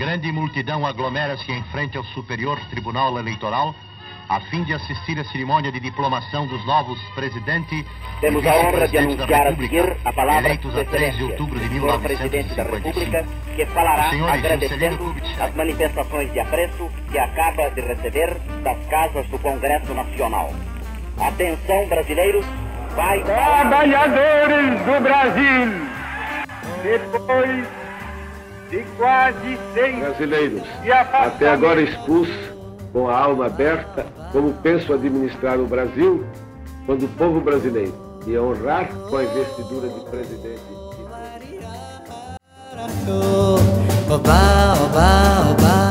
Grande multidão aglomera-se em frente ao Superior Tribunal Eleitoral a fim de assistir à cerimônia de diplomação dos novos presidente Temos a honra de anunciar a seguir a palavra eleitos a 3 de outubro de do presidente da República, que falará Senhores, agradecendo Juscelino as manifestações de apreço que acaba de receber das casas do Congresso Nacional. Atenção, brasileiros, vai Trabalhadores do Brasil, depois de quase 100 brasileiros, e até agora expulsos, com a alma aberta, como penso administrar o Brasil, quando o povo brasileiro me honrar com a investidura de presidente. Oba, oba, oba,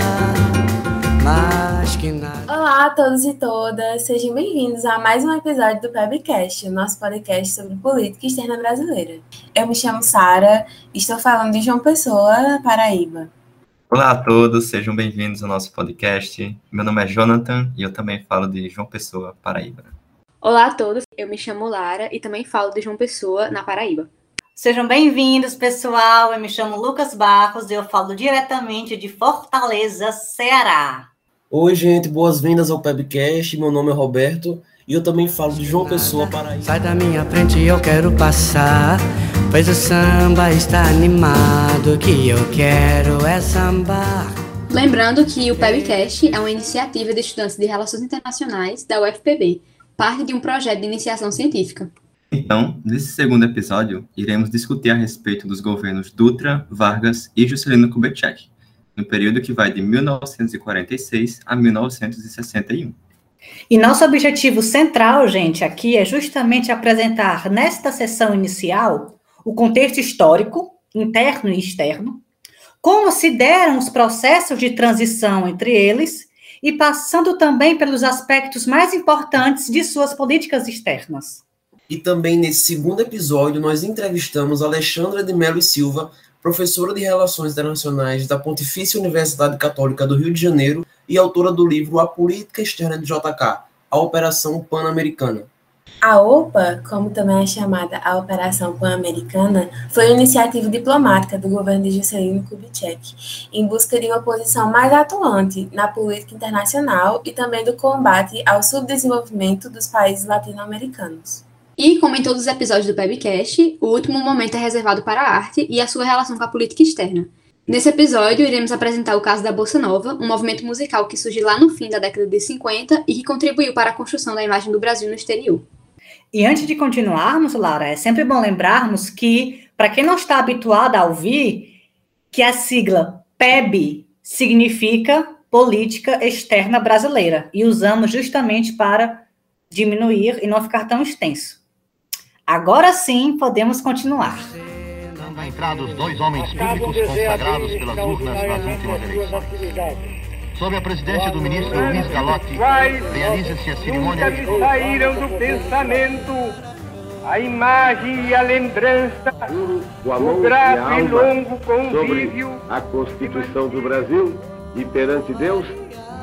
Olá a todos e todas, sejam bem-vindos a mais um episódio do Pebcast, o nosso podcast sobre política externa brasileira. Eu me chamo Sara, estou falando de João Pessoa, Paraíba. Olá a todos, sejam bem-vindos ao nosso podcast. Meu nome é Jonathan e eu também falo de João Pessoa, Paraíba. Olá a todos, eu me chamo Lara e também falo de João Pessoa, na Paraíba. Sejam bem-vindos, pessoal. Eu me chamo Lucas Barros e eu falo diretamente de Fortaleza, Ceará. Oi, gente, boas-vindas ao Pebcast. Meu nome é Roberto e eu também falo de João Pessoa, Paraíba. Sai da minha frente, eu quero passar. Pois o samba está animado, o que eu quero é sambar. Lembrando que o PEBcast é uma iniciativa de estudantes de Relações Internacionais da UFPB, parte de um projeto de iniciação científica. Então, nesse segundo episódio, iremos discutir a respeito dos governos Dutra, Vargas e Juscelino Kubitschek, no período que vai de 1946 a 1961. E nosso objetivo central, gente, aqui é justamente apresentar nesta sessão inicial o contexto histórico, interno e externo, como se deram os processos de transição entre eles e passando também pelos aspectos mais importantes de suas políticas externas. E também nesse segundo episódio nós entrevistamos Alexandra de Mello e Silva, professora de Relações Internacionais da Pontifícia Universidade Católica do Rio de Janeiro e autora do livro A Política Externa de JK, a Operação Pan-Americana. A OPA, como também é chamada a Operação Pan-Americana, foi uma iniciativa diplomática do governo de Juscelino Kubitschek, em busca de uma posição mais atuante na política internacional e também do combate ao subdesenvolvimento dos países latino-americanos. E, como em todos os episódios do PEBcast, o último momento é reservado para a arte e a sua relação com a política externa. Nesse episódio, iremos apresentar o caso da Bossa Nova, um movimento musical que surgiu lá no fim da década de 50 e que contribuiu para a construção da imagem do Brasil no exterior. E antes de continuarmos, Lara, é sempre bom lembrarmos que, para quem não está habituado a ouvir, que a sigla PEB significa Política Externa Brasileira, e usamos justamente para diminuir e não ficar tão extenso. Agora sim, podemos continuar. Dando a entrada os dois homens públicos consagrados pelas urnas nas últimas eleições. Sob a presidência do ministro Luiz Galotti, realiza-se a cerimônia lhe saíram do pensamento a imagem e a lembrança Com a do mão e e longo convívio a Constituição do Brasil e perante Deus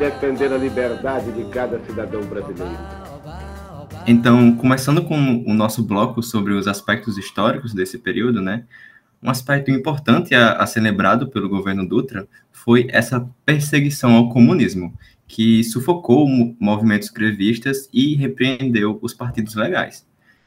defender a liberdade de cada cidadão brasileiro. Então, começando com o nosso bloco sobre os aspectos históricos desse período, né? Um aspecto importante a, a ser lembrado pelo governo Dutra foi essa perseguição ao comunismo, que sufocou mo- movimentos grevistas e repreendeu os partidos legais.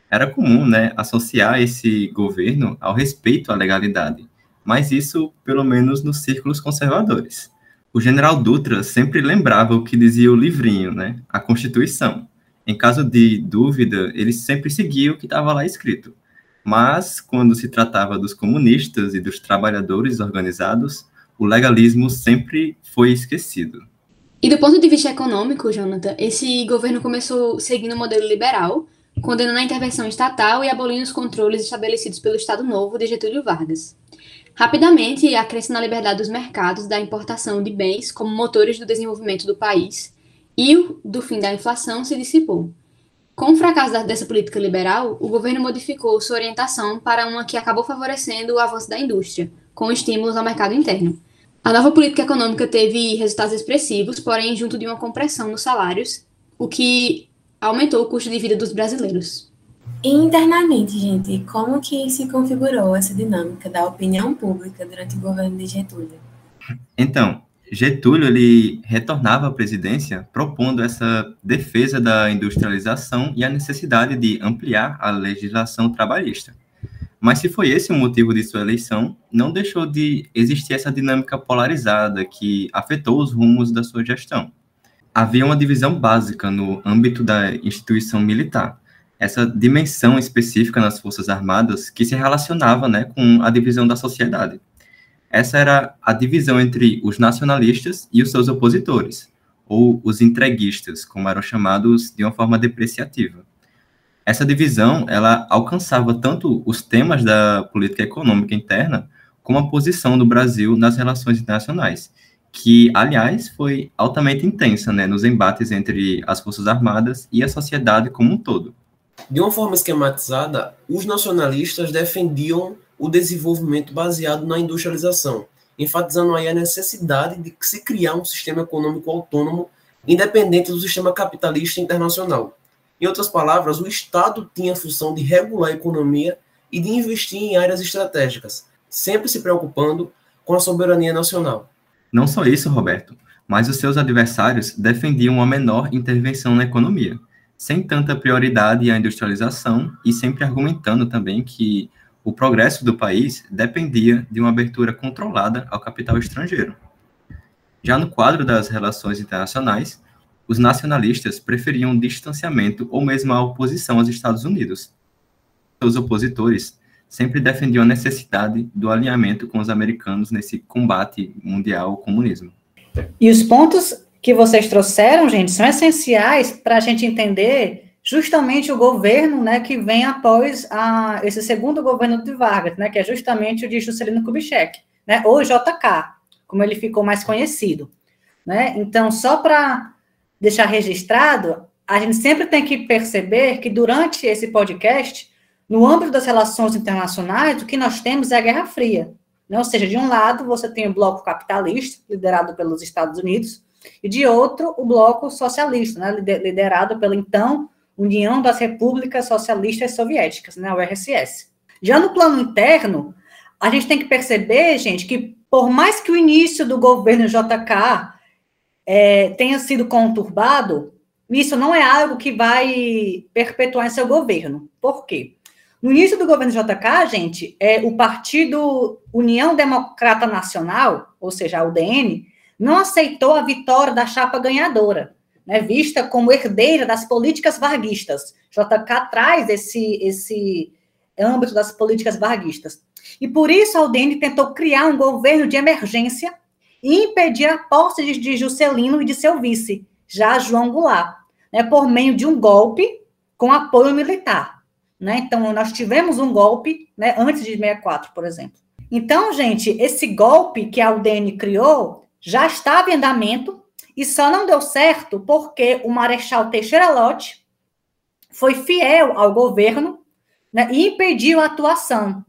Era comum, né, associar esse governo ao respeito à legalidade, mas isso, pelo menos, nos círculos conservadores. O general Dutra sempre lembrava o que dizia o livrinho, né, a Constituição. Em caso de dúvida, ele sempre seguia o que estava lá escrito. Mas, quando se tratava dos comunistas e dos trabalhadores organizados, o legalismo sempre foi esquecido. E do ponto de vista econômico, Jonathan, esse governo começou seguindo o modelo liberal, condenando a intervenção estatal e abolindo os controles estabelecidos pelo Estado Novo de Getúlio Vargas. Rapidamente, a crença na liberdade dos mercados da importação de bens como motores do desenvolvimento do país e o do fim da inflação se dissipou. Com o fracasso dessa política liberal, o governo modificou sua orientação para uma que acabou favorecendo o avanço da indústria, com estímulos ao mercado interno. A nova política econômica teve resultados expressivos, porém junto de uma compressão nos salários, o que aumentou o custo de vida dos brasileiros. E internamente, gente, como que se configurou essa dinâmica da opinião pública durante o governo de Getúlio? Então, Getúlio ele retornava à presidência propondo essa defesa da industrialização e a necessidade de ampliar a legislação trabalhista. Mas se foi esse o motivo de sua eleição, não deixou de existir essa dinâmica polarizada que afetou os rumos da sua gestão. Havia uma divisão básica no âmbito da instituição militar, essa dimensão específica nas Forças Armadas que se relacionava né, com a divisão da sociedade. Essa era a divisão entre os nacionalistas e os seus opositores, ou os entreguistas, como eram chamados de uma forma depreciativa. Essa divisão, ela alcançava tanto os temas da política econômica interna, como a posição do Brasil nas relações internacionais, que, aliás, foi altamente intensa né, nos embates entre as Forças Armadas e a sociedade como um todo. De uma forma esquematizada, os nacionalistas defendiam o desenvolvimento baseado na industrialização, enfatizando aí a necessidade de se criar um sistema econômico autônomo independente do sistema capitalista internacional. Em outras palavras, o Estado tinha a função de regular a economia e de investir em áreas estratégicas, sempre se preocupando com a soberania nacional. Não só isso, Roberto, mas os seus adversários defendiam uma menor intervenção na economia, sem tanta prioridade à industrialização e sempre argumentando também que o progresso do país dependia de uma abertura controlada ao capital estrangeiro. Já no quadro das relações internacionais, os nacionalistas preferiam um distanciamento ou mesmo a oposição aos Estados Unidos. Os opositores sempre defendiam a necessidade do alinhamento com os americanos nesse combate mundial ao comunismo. E os pontos que vocês trouxeram, gente, são essenciais para a gente entender justamente o governo né, que vem após a, esse segundo governo de Vargas, né, que é justamente o de Juscelino Kubitschek, né, ou JK, como ele ficou mais conhecido. Né? Então, só para deixar registrado, a gente sempre tem que perceber que durante esse podcast, no âmbito das relações internacionais, o que nós temos é a Guerra Fria. Né? Ou seja, de um lado, você tem o bloco capitalista, liderado pelos Estados Unidos, e de outro, o bloco socialista, né? liderado pela então União das Repúblicas Socialistas Soviéticas, né? o RSS. Já no plano interno, a gente tem que perceber, gente, que por mais que o início do governo JK é, tenha sido conturbado, isso não é algo que vai perpetuar em seu governo. Por quê? No início do governo JK, gente, é, o partido União Democrata Nacional, ou seja, a UDN, não aceitou a vitória da chapa ganhadora, né, vista como herdeira das políticas varguistas. JK traz esse, esse âmbito das políticas varguistas. E por isso a UDN tentou criar um governo de emergência e impedir a posse de, de Juscelino e de seu vice, já João Goulart, né, por meio de um golpe com apoio militar. Né? Então, nós tivemos um golpe né, antes de 64, por exemplo. Então, gente, esse golpe que a UDN criou já estava em andamento e só não deu certo porque o Marechal Teixeira Lott foi fiel ao governo né, e impediu a atuação.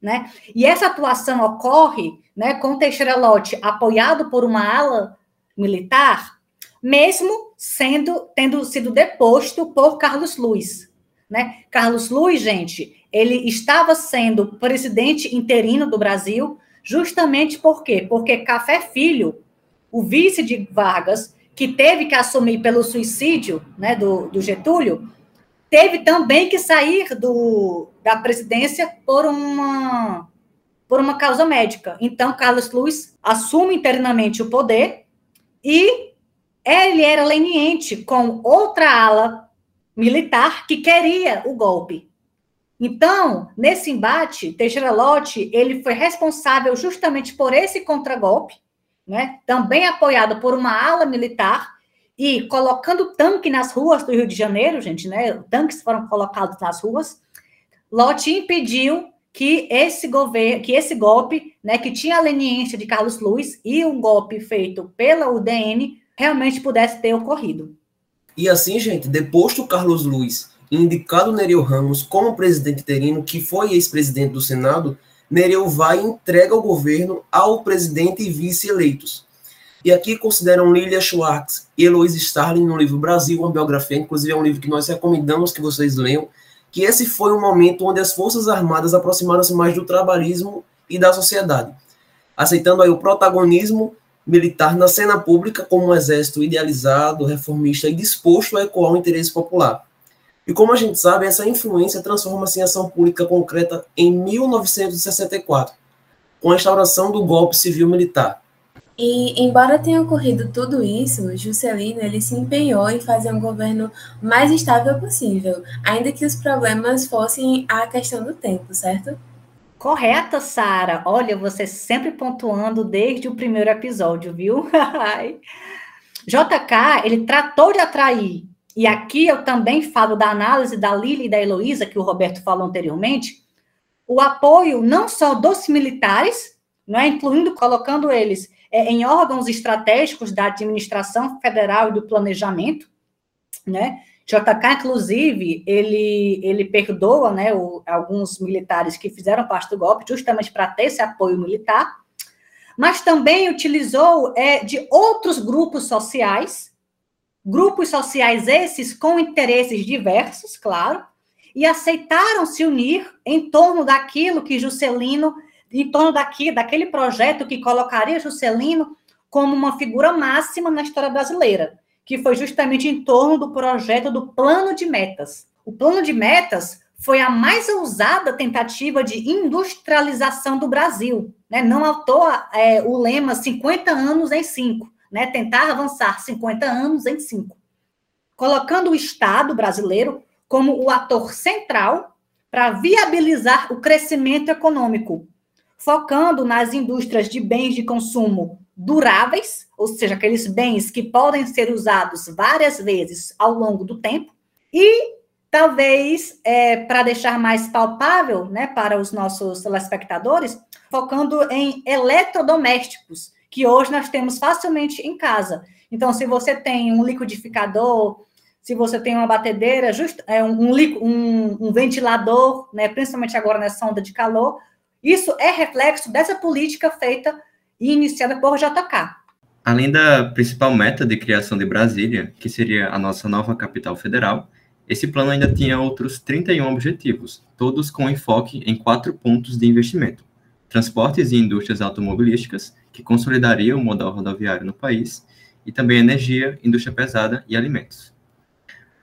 Né? E essa atuação ocorre né, com Teixeira Lott apoiado por uma ala militar, mesmo sendo tendo sido deposto por Carlos Luiz. Né? Carlos Luiz, gente, ele estava sendo presidente interino do Brasil, justamente por quê? Porque Café Filho, o vice de Vargas, que teve que assumir pelo suicídio né, do, do Getúlio, teve também que sair do, da presidência por uma por uma causa médica. Então, Carlos Luiz assume internamente o poder e ele era leniente com outra ala militar que queria o golpe. Então, nesse embate, Teixeira Lott, ele foi responsável justamente por esse contragolpe, né? Também apoiado por uma ala militar e colocando tanque nas ruas do Rio de Janeiro, gente, né? Tanques foram colocados nas ruas. Lott impediu que esse governo, que esse golpe, né, que tinha a leniência de Carlos Luiz e um golpe feito pela UDN realmente pudesse ter ocorrido. E assim, gente, deposto Carlos Luiz, indicado Nereu Ramos como presidente interino, que foi ex-presidente do Senado, Nereu vai e entrega o governo ao presidente e vice eleitos. E aqui consideram Lilia Schwartz e Eloise Starling no livro Brasil, uma biografia, inclusive é um livro que nós recomendamos que vocês leiam, que esse foi um momento onde as Forças Armadas aproximaram-se mais do trabalhismo e da sociedade. aceitando aí o protagonismo militar na cena pública como um exército idealizado, reformista e disposto a ecoar o interesse popular. E como a gente sabe, essa influência transforma-se em ação política concreta em 1964, com a instauração do golpe civil-militar. E, embora tenha ocorrido tudo isso, Juscelino ele se empenhou em fazer um governo mais estável possível, ainda que os problemas fossem a questão do tempo, certo? Correta, Sara. Olha, você sempre pontuando desde o primeiro episódio, viu? JK, ele tratou de atrair, e aqui eu também falo da análise da Lili e da Heloísa, que o Roberto falou anteriormente, o apoio não só dos militares, é, incluindo colocando eles é, em órgãos estratégicos da administração federal e do planejamento, né? JK, inclusive, ele, ele perdoa né, o, alguns militares que fizeram parte do golpe, justamente para ter esse apoio militar, mas também utilizou é, de outros grupos sociais, grupos sociais esses com interesses diversos, claro, e aceitaram se unir em torno daquilo que Juscelino em torno daqui, daquele projeto que colocaria Juscelino como uma figura máxima na história brasileira, que foi justamente em torno do projeto do Plano de Metas. O Plano de Metas foi a mais ousada tentativa de industrialização do Brasil. Né? Não autou é, o lema 50 anos em 5, né? tentar avançar 50 anos em 5, colocando o Estado brasileiro como o ator central para viabilizar o crescimento econômico, focando nas indústrias de bens de consumo duráveis, ou seja, aqueles bens que podem ser usados várias vezes ao longo do tempo, e talvez é, para deixar mais palpável né, para os nossos telespectadores, focando em eletrodomésticos, que hoje nós temos facilmente em casa. Então, se você tem um liquidificador, se você tem uma batedeira, just, é, um, um, um ventilador, né, principalmente agora nessa onda de calor, isso é reflexo dessa política feita e iniciada por JK. Além da principal meta de criação de Brasília, que seria a nossa nova capital federal, esse plano ainda tinha outros 31 objetivos, todos com enfoque em quatro pontos de investimento: transportes e indústrias automobilísticas, que consolidariam o modal rodoviário no país, e também energia, indústria pesada e alimentos.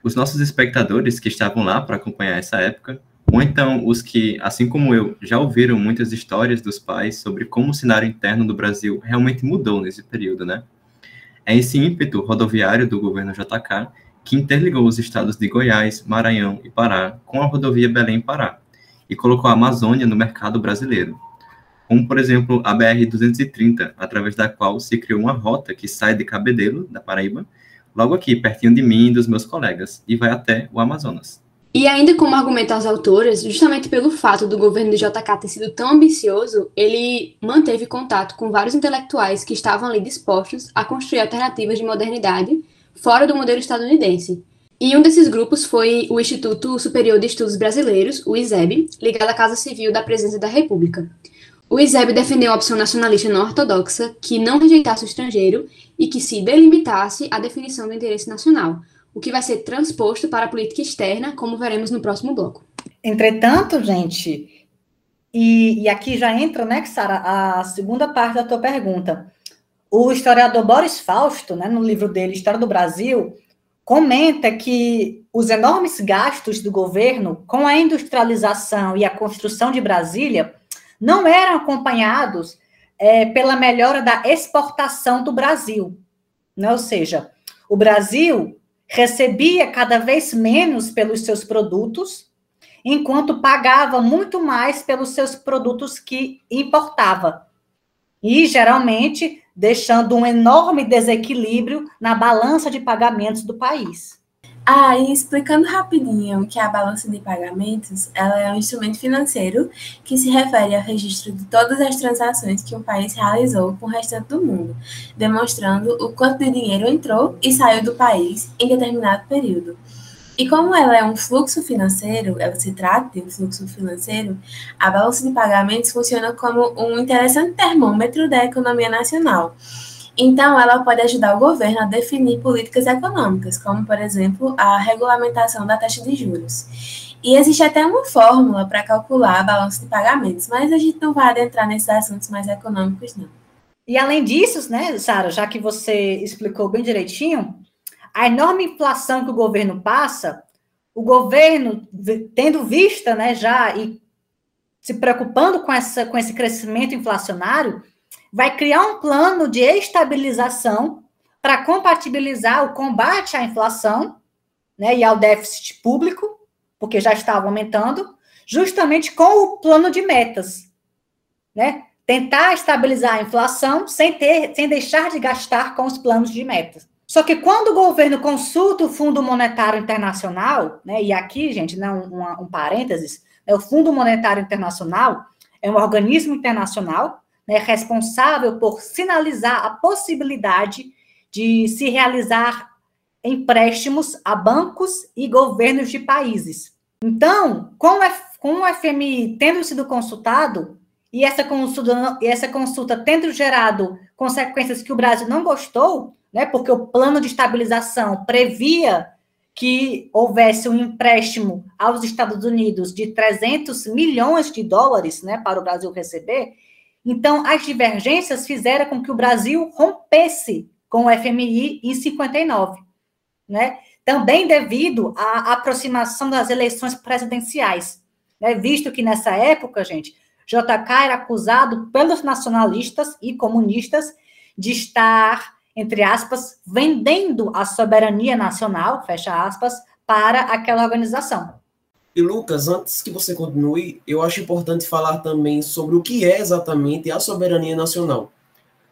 Os nossos espectadores que estavam lá para acompanhar essa época ou então os que, assim como eu, já ouviram muitas histórias dos pais sobre como o cenário interno do Brasil realmente mudou nesse período, né? É esse ímpeto rodoviário do governo JK que interligou os estados de Goiás, Maranhão e Pará com a rodovia Belém-Pará e colocou a Amazônia no mercado brasileiro. Como, por exemplo, a BR-230, através da qual se criou uma rota que sai de Cabedelo, da Paraíba, logo aqui, pertinho de mim e dos meus colegas, e vai até o Amazonas. E ainda como argumento às autoras, justamente pelo fato do governo de JK ter sido tão ambicioso, ele manteve contato com vários intelectuais que estavam ali dispostos a construir alternativas de modernidade fora do modelo estadunidense. E um desses grupos foi o Instituto Superior de Estudos Brasileiros, o ISEB, ligado à Casa Civil da Presidência da República. O ISEB defendeu a opção nacionalista não ortodoxa, que não rejeitasse o estrangeiro e que se delimitasse a definição do interesse nacional, o que vai ser transposto para a política externa, como veremos no próximo bloco. Entretanto, gente, e, e aqui já entra, né, Sara, a segunda parte da tua pergunta. O historiador Boris Fausto, né, no livro dele História do Brasil, comenta que os enormes gastos do governo com a industrialização e a construção de Brasília não eram acompanhados é, pela melhora da exportação do Brasil. Né? Ou seja, o Brasil recebia cada vez menos pelos seus produtos, enquanto pagava muito mais pelos seus produtos que importava. E, geralmente, deixando um enorme desequilíbrio na balança de pagamentos do país. Ah, e explicando rapidinho que a balança de pagamentos ela é um instrumento financeiro que se refere ao registro de todas as transações que um país realizou com o restante do mundo, demonstrando o quanto de dinheiro entrou e saiu do país em determinado período. E como ela é um fluxo financeiro, ela se trata de um fluxo financeiro, a balança de pagamentos funciona como um interessante termômetro da economia nacional então, ela pode ajudar o governo a definir políticas econômicas, como, por exemplo, a regulamentação da taxa de juros. E existe até uma fórmula para calcular a balança de pagamentos, mas a gente não vai adentrar nesses assuntos mais econômicos, não. E além disso, né, Sara, já que você explicou bem direitinho, a enorme inflação que o governo passa, o governo, tendo vista né, já e se preocupando com, essa, com esse crescimento inflacionário, vai criar um plano de estabilização para compatibilizar o combate à inflação né, e ao déficit público, porque já estava aumentando, justamente com o plano de metas. Né? Tentar estabilizar a inflação sem, ter, sem deixar de gastar com os planos de metas. Só que quando o governo consulta o Fundo Monetário Internacional, né, e aqui, gente, não um, um parênteses, né, o Fundo Monetário Internacional é um organismo internacional né, responsável por sinalizar a possibilidade de se realizar empréstimos a bancos e governos de países. Então, com o, FMI tendo sido consultado, e essa consulta, essa consulta tendo gerado consequências que o Brasil não gostou, né, porque o plano de estabilização previa que houvesse um empréstimo aos Estados Unidos de 300 milhões de dólares né, para o Brasil receber, então as divergências fizeram com que o Brasil rompesse com o FMI em 59, né? Também devido à aproximação das eleições presidenciais, né? Visto que nessa época, gente, JK era acusado pelos nacionalistas e comunistas de estar, entre aspas, vendendo a soberania nacional, fecha aspas, para aquela organização. E Lucas, antes que você continue, eu acho importante falar também sobre o que é exatamente a soberania nacional.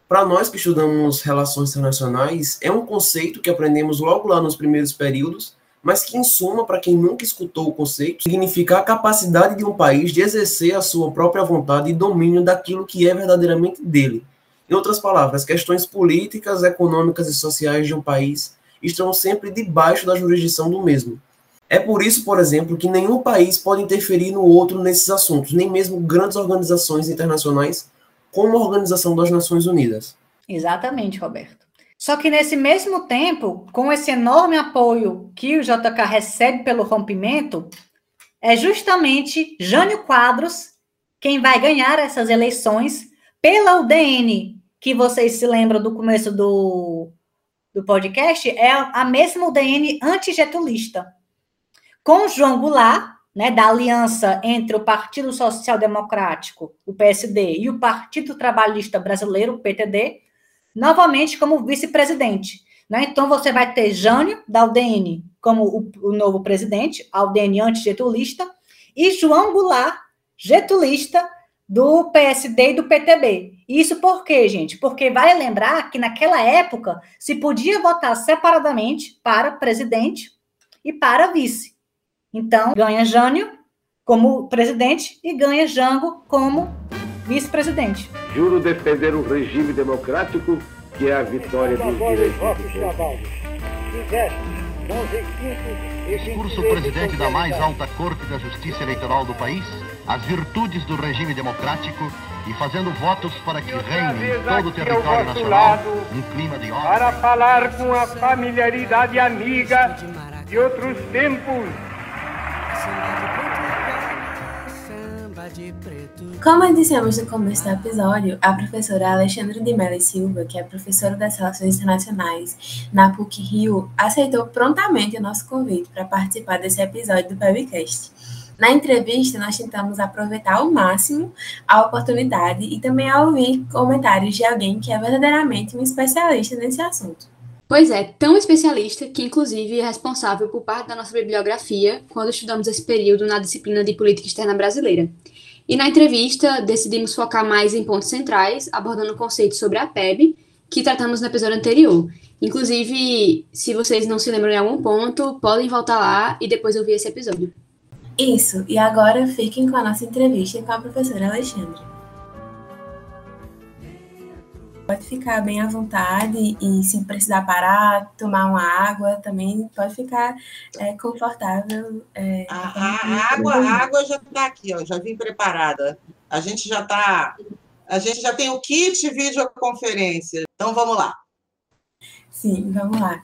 Para nós que estudamos relações internacionais, é um conceito que aprendemos logo lá nos primeiros períodos, mas que, em suma, para quem nunca escutou o conceito, significa a capacidade de um país de exercer a sua própria vontade e domínio daquilo que é verdadeiramente dele. Em outras palavras, questões políticas, econômicas e sociais de um país estão sempre debaixo da jurisdição do mesmo. É por isso, por exemplo, que nenhum país pode interferir no outro nesses assuntos, nem mesmo grandes organizações internacionais como a Organização das Nações Unidas. Exatamente, Roberto. Só que nesse mesmo tempo, com esse enorme apoio que o JK recebe pelo rompimento, é justamente Jânio Quadros quem vai ganhar essas eleições pela UDN, que vocês se lembram do começo do, do podcast, é a mesma UDN antigetulista. Com João Goulart, né, da aliança entre o Partido Social Democrático, o PSD, e o Partido Trabalhista Brasileiro, o PTD, novamente como vice-presidente. Né? Então, você vai ter Jânio, da UDN, como o, o novo presidente, a UDN antigetulista, e João Goulart, getulista, do PSD e do PTB. Isso por quê, gente? Porque vale lembrar que naquela época se podia votar separadamente para presidente e para vice. Então, ganha Jânio como presidente e ganha Jango como vice-presidente. Juro defender um regime democrático que é a vitória dos direitos Discurso presidente da mais alta corte da justiça eleitoral do país, as virtudes do regime democrático e fazendo votos para que reine em todo o território nacional um clima de ordem. Para falar com a familiaridade amiga de outros tempos Como dissemos no começo do episódio, a professora Alexandra de Mello Silva, que é professora das Relações Internacionais na PUC Rio, aceitou prontamente o nosso convite para participar desse episódio do podcast. Na entrevista, nós tentamos aproveitar ao máximo a oportunidade e também a ouvir comentários de alguém que é verdadeiramente um especialista nesse assunto. Pois é, tão especialista que, inclusive, é responsável por parte da nossa bibliografia quando estudamos esse período na disciplina de Política Externa Brasileira. E na entrevista, decidimos focar mais em pontos centrais, abordando conceitos sobre a PEB, que tratamos no episódio anterior. Inclusive, se vocês não se lembram de algum ponto, podem voltar lá e depois ouvir esse episódio. Isso, e agora fiquem com a nossa entrevista com a professora Alexandre. Pode ficar bem à vontade e se precisar parar, tomar uma água, também pode ficar é, confortável. É, a, a, água, a água já está aqui, ó, já vim preparada. A gente já está. A gente já tem o kit videoconferência. Então vamos lá. Sim, vamos lá.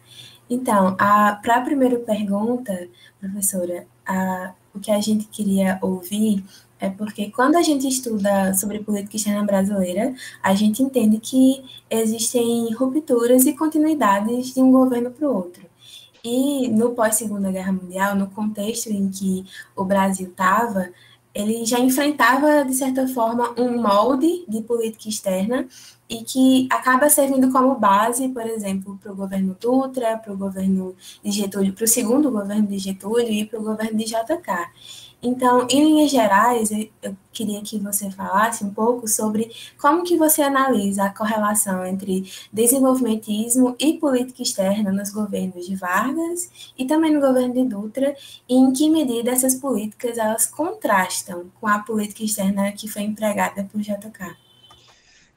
Então, para a primeira pergunta, professora, a, o que a gente queria ouvir é porque quando a gente estuda sobre política externa brasileira, a gente entende que existem rupturas e continuidades de um governo para o outro. E no pós-Segunda Guerra Mundial, no contexto em que o Brasil estava, ele já enfrentava, de certa forma, um molde de política externa e que acaba servindo como base, por exemplo, para o governo Dutra, para o governo de Getúlio, para o segundo governo de Getúlio e para o governo de JK. Então, em linhas gerais, eu queria que você falasse um pouco sobre como que você analisa a correlação entre desenvolvimentismo e política externa nos governos de Vargas e também no governo de Dutra, e em que medida essas políticas elas contrastam com a política externa que foi empregada por JK.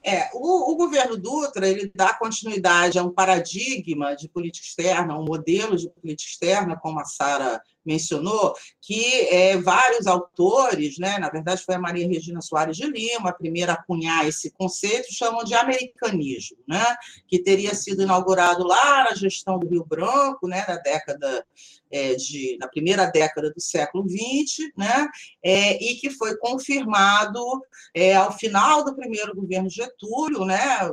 É, o, o, governo Dutra ele dá continuidade a um paradigma de política externa, um modelo de política externa, como a Sara mencionou, que é, vários autores, né, na verdade foi a Maria Regina Soares de Lima, a primeira a cunhar esse conceito, chamam de americanismo, né, que teria sido inaugurado lá na gestão do Rio Branco, né, na década é, de, na primeira década do século XX, né, é, e que foi confirmado é, ao final do primeiro governo Getúlio, né,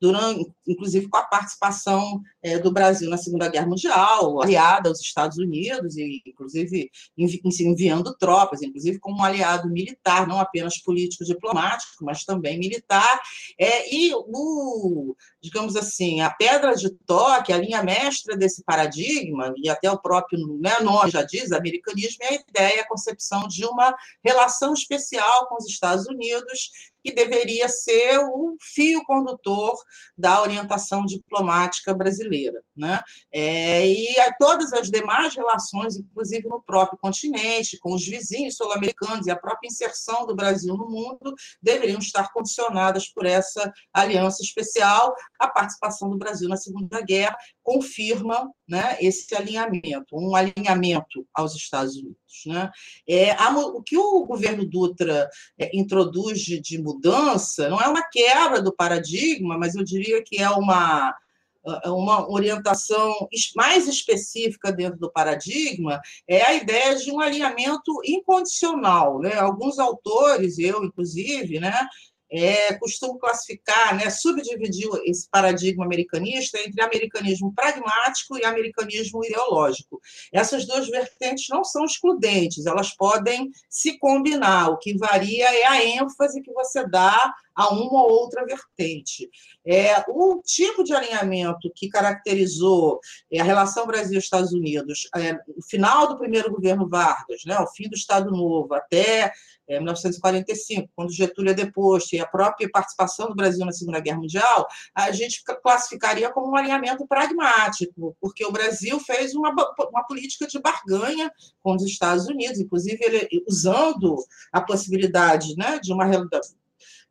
durante, inclusive com a participação é, do Brasil na Segunda Guerra Mundial, aliada aos Estados Unidos, e inclusive envi enviando tropas, inclusive como um aliado militar, não apenas político diplomático, mas também militar. É, e o, digamos assim, a pedra de toque, a linha mestra desse paradigma, e até o próprio né, nome já diz, americanismo, é a ideia, a concepção de uma relação especial com os Estados Unidos que deveria ser o fio condutor da orientação diplomática brasileira. Né? É, e todas as demais relações, inclusive no próprio continente, com os vizinhos sul-americanos e a própria inserção do Brasil no mundo, deveriam estar condicionadas por essa aliança especial. A participação do Brasil na Segunda Guerra confirma né, esse alinhamento, um alinhamento aos Estados Unidos. Né? É, a, o que o governo Dutra é, introduz de, de mudança não é uma quebra do paradigma, mas eu diria que é uma uma orientação mais específica dentro do paradigma é a ideia de um alinhamento incondicional. Né? Alguns autores, eu inclusive, né, é, costumo classificar, né, subdividir esse paradigma americanista entre americanismo pragmático e americanismo ideológico. Essas duas vertentes não são excludentes, elas podem se combinar. O que varia é a ênfase que você dá a uma ou outra vertente. É, o tipo de alinhamento que caracterizou é, a relação Brasil-Estados Unidos, é, no final do primeiro governo Vargas, né, o fim do Estado Novo, até é, 1945, quando Getúlio é deposto, e a própria participação do Brasil na Segunda Guerra Mundial, a gente classificaria como um alinhamento pragmático, porque o Brasil fez uma, uma política de barganha com os Estados Unidos, inclusive ele, usando a possibilidade né, de uma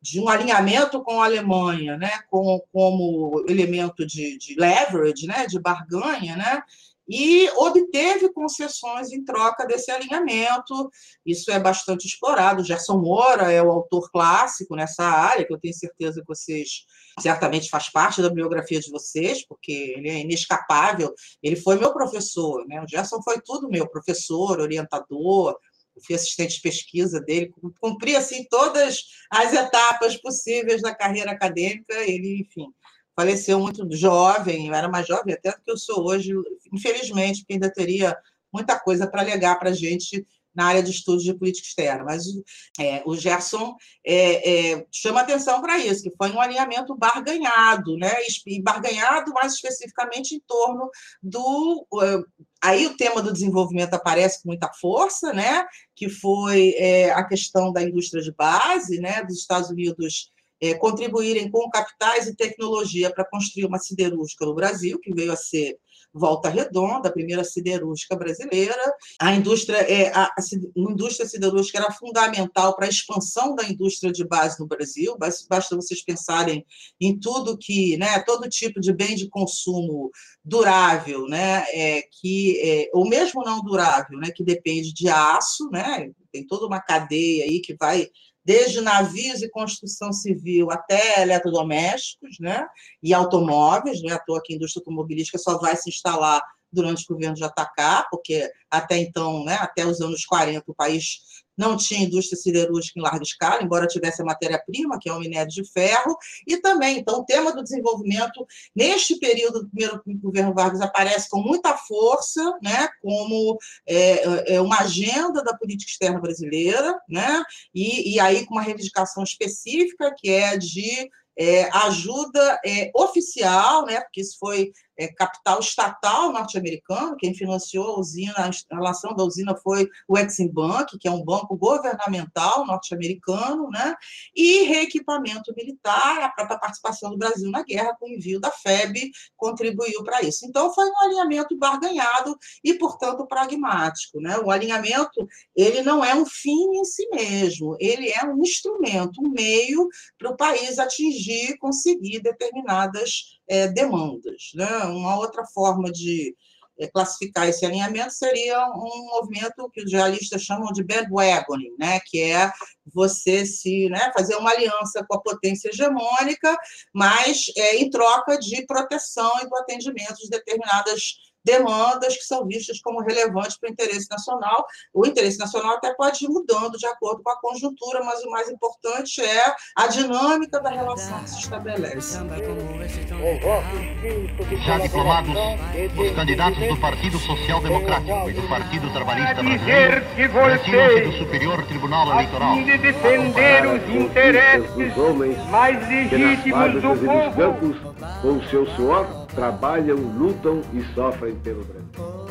de um alinhamento com a Alemanha, né, com, como elemento de, de leverage, né, de barganha, né, e obteve concessões em troca desse alinhamento. Isso é bastante explorado. Gerson Moura é o autor clássico nessa área, que eu tenho certeza que vocês certamente faz parte da biografia de vocês, porque ele é inescapável. Ele foi meu professor, né? O Gerson foi tudo meu professor, orientador, fui assistente de pesquisa dele, cumpri assim todas as etapas possíveis da carreira acadêmica. Ele, enfim, faleceu muito jovem, eu era mais jovem até do que eu sou hoje, infelizmente, porque ainda teria muita coisa para legar para a gente na área de estudos de política externa. Mas é, o Gerson é, é, chama atenção para isso, que foi um alinhamento barganhado, né? e barganhado mais especificamente em torno do. Aí o tema do desenvolvimento aparece com muita força, né? que foi é, a questão da indústria de base, né? dos Estados Unidos é, contribuírem com capitais e tecnologia para construir uma siderúrgica no Brasil, que veio a ser Volta Redonda, a primeira siderúrgica brasileira. A indústria, é, a, a, indústria siderúrgica era fundamental para a expansão da indústria de base no Brasil. Basta vocês pensarem em tudo que, né, todo tipo de bem de consumo durável, né, é, que, é, ou mesmo não durável, né, que depende de aço, né, tem toda uma cadeia aí que vai desde navios e construção civil até eletrodomésticos né, e automóveis, não é à toa que a indústria automobilística só vai se instalar durante o governo de atacar, porque até então, né, até os anos 40, o país não tinha indústria siderúrgica em larga escala, embora tivesse a matéria-prima, que é o minério de ferro, e também, então, o tema do desenvolvimento, neste período do primeiro governo Vargas, aparece com muita força, né, como é, é uma agenda da política externa brasileira, né, e, e aí com uma reivindicação específica, que é de é, ajuda é, oficial, né, porque isso foi é, capital estatal norte-americano, quem financiou a usina, a instalação da usina foi o Exim Bank, que é um banco governamental norte-americano, né, e reequipamento militar, a própria participação do Brasil na guerra com o envio da FEB contribuiu para isso. Então, foi um alinhamento barganhado e, portanto, pragmático. Né? O alinhamento ele não é um fim em si mesmo, ele é um instrumento, um meio para o país atingir, conseguir determinadas é, demandas. Né? Uma outra forma de é, classificar esse alinhamento seria um movimento que os jornalistas chamam de bandwagoning, né? que é você se né, fazer uma aliança com a potência hegemônica, mas é, em troca de proteção e do atendimento de determinadas demandas que são vistas como relevantes para o interesse nacional. O interesse nacional até pode ir mudando de acordo com a conjuntura, mas o mais importante é a dinâmica da relação que se estabelece. Já diplomados, os candidatos do Partido Social Democrático e do Partido Trabalhista Brasileiro retiram-se do Superior Tribunal Eleitoral. de defender os interesses mais legítimos do povo. Com o seu suor, trabalham, lutam e sofrem pelo Brasil.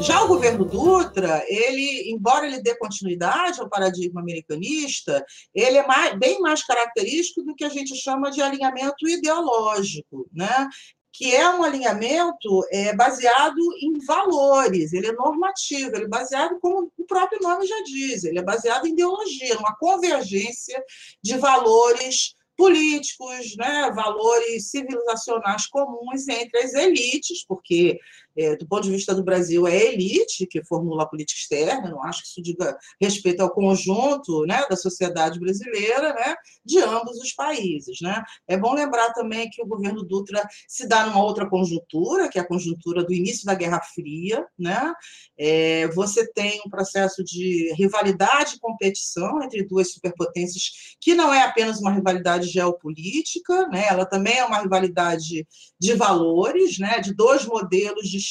Já o governo Dutra, ele, embora ele dê continuidade ao paradigma americanista, ele é mais, bem mais característico do que a gente chama de alinhamento ideológico, né? que é um alinhamento é, baseado em valores, ele é normativo, ele é baseado, como o próprio nome já diz, ele é baseado em ideologia, uma convergência de valores políticos, né, valores civilizacionais comuns entre as elites, porque é, do ponto de vista do Brasil, é a elite que formula a política externa, não acho que isso diga respeito ao conjunto né, da sociedade brasileira, né, de ambos os países. Né? É bom lembrar também que o governo Dutra se dá numa outra conjuntura, que é a conjuntura do início da Guerra Fria. Né? É, você tem um processo de rivalidade e competição entre duas superpotências, que não é apenas uma rivalidade geopolítica, né? ela também é uma rivalidade de valores, né? de dois modelos de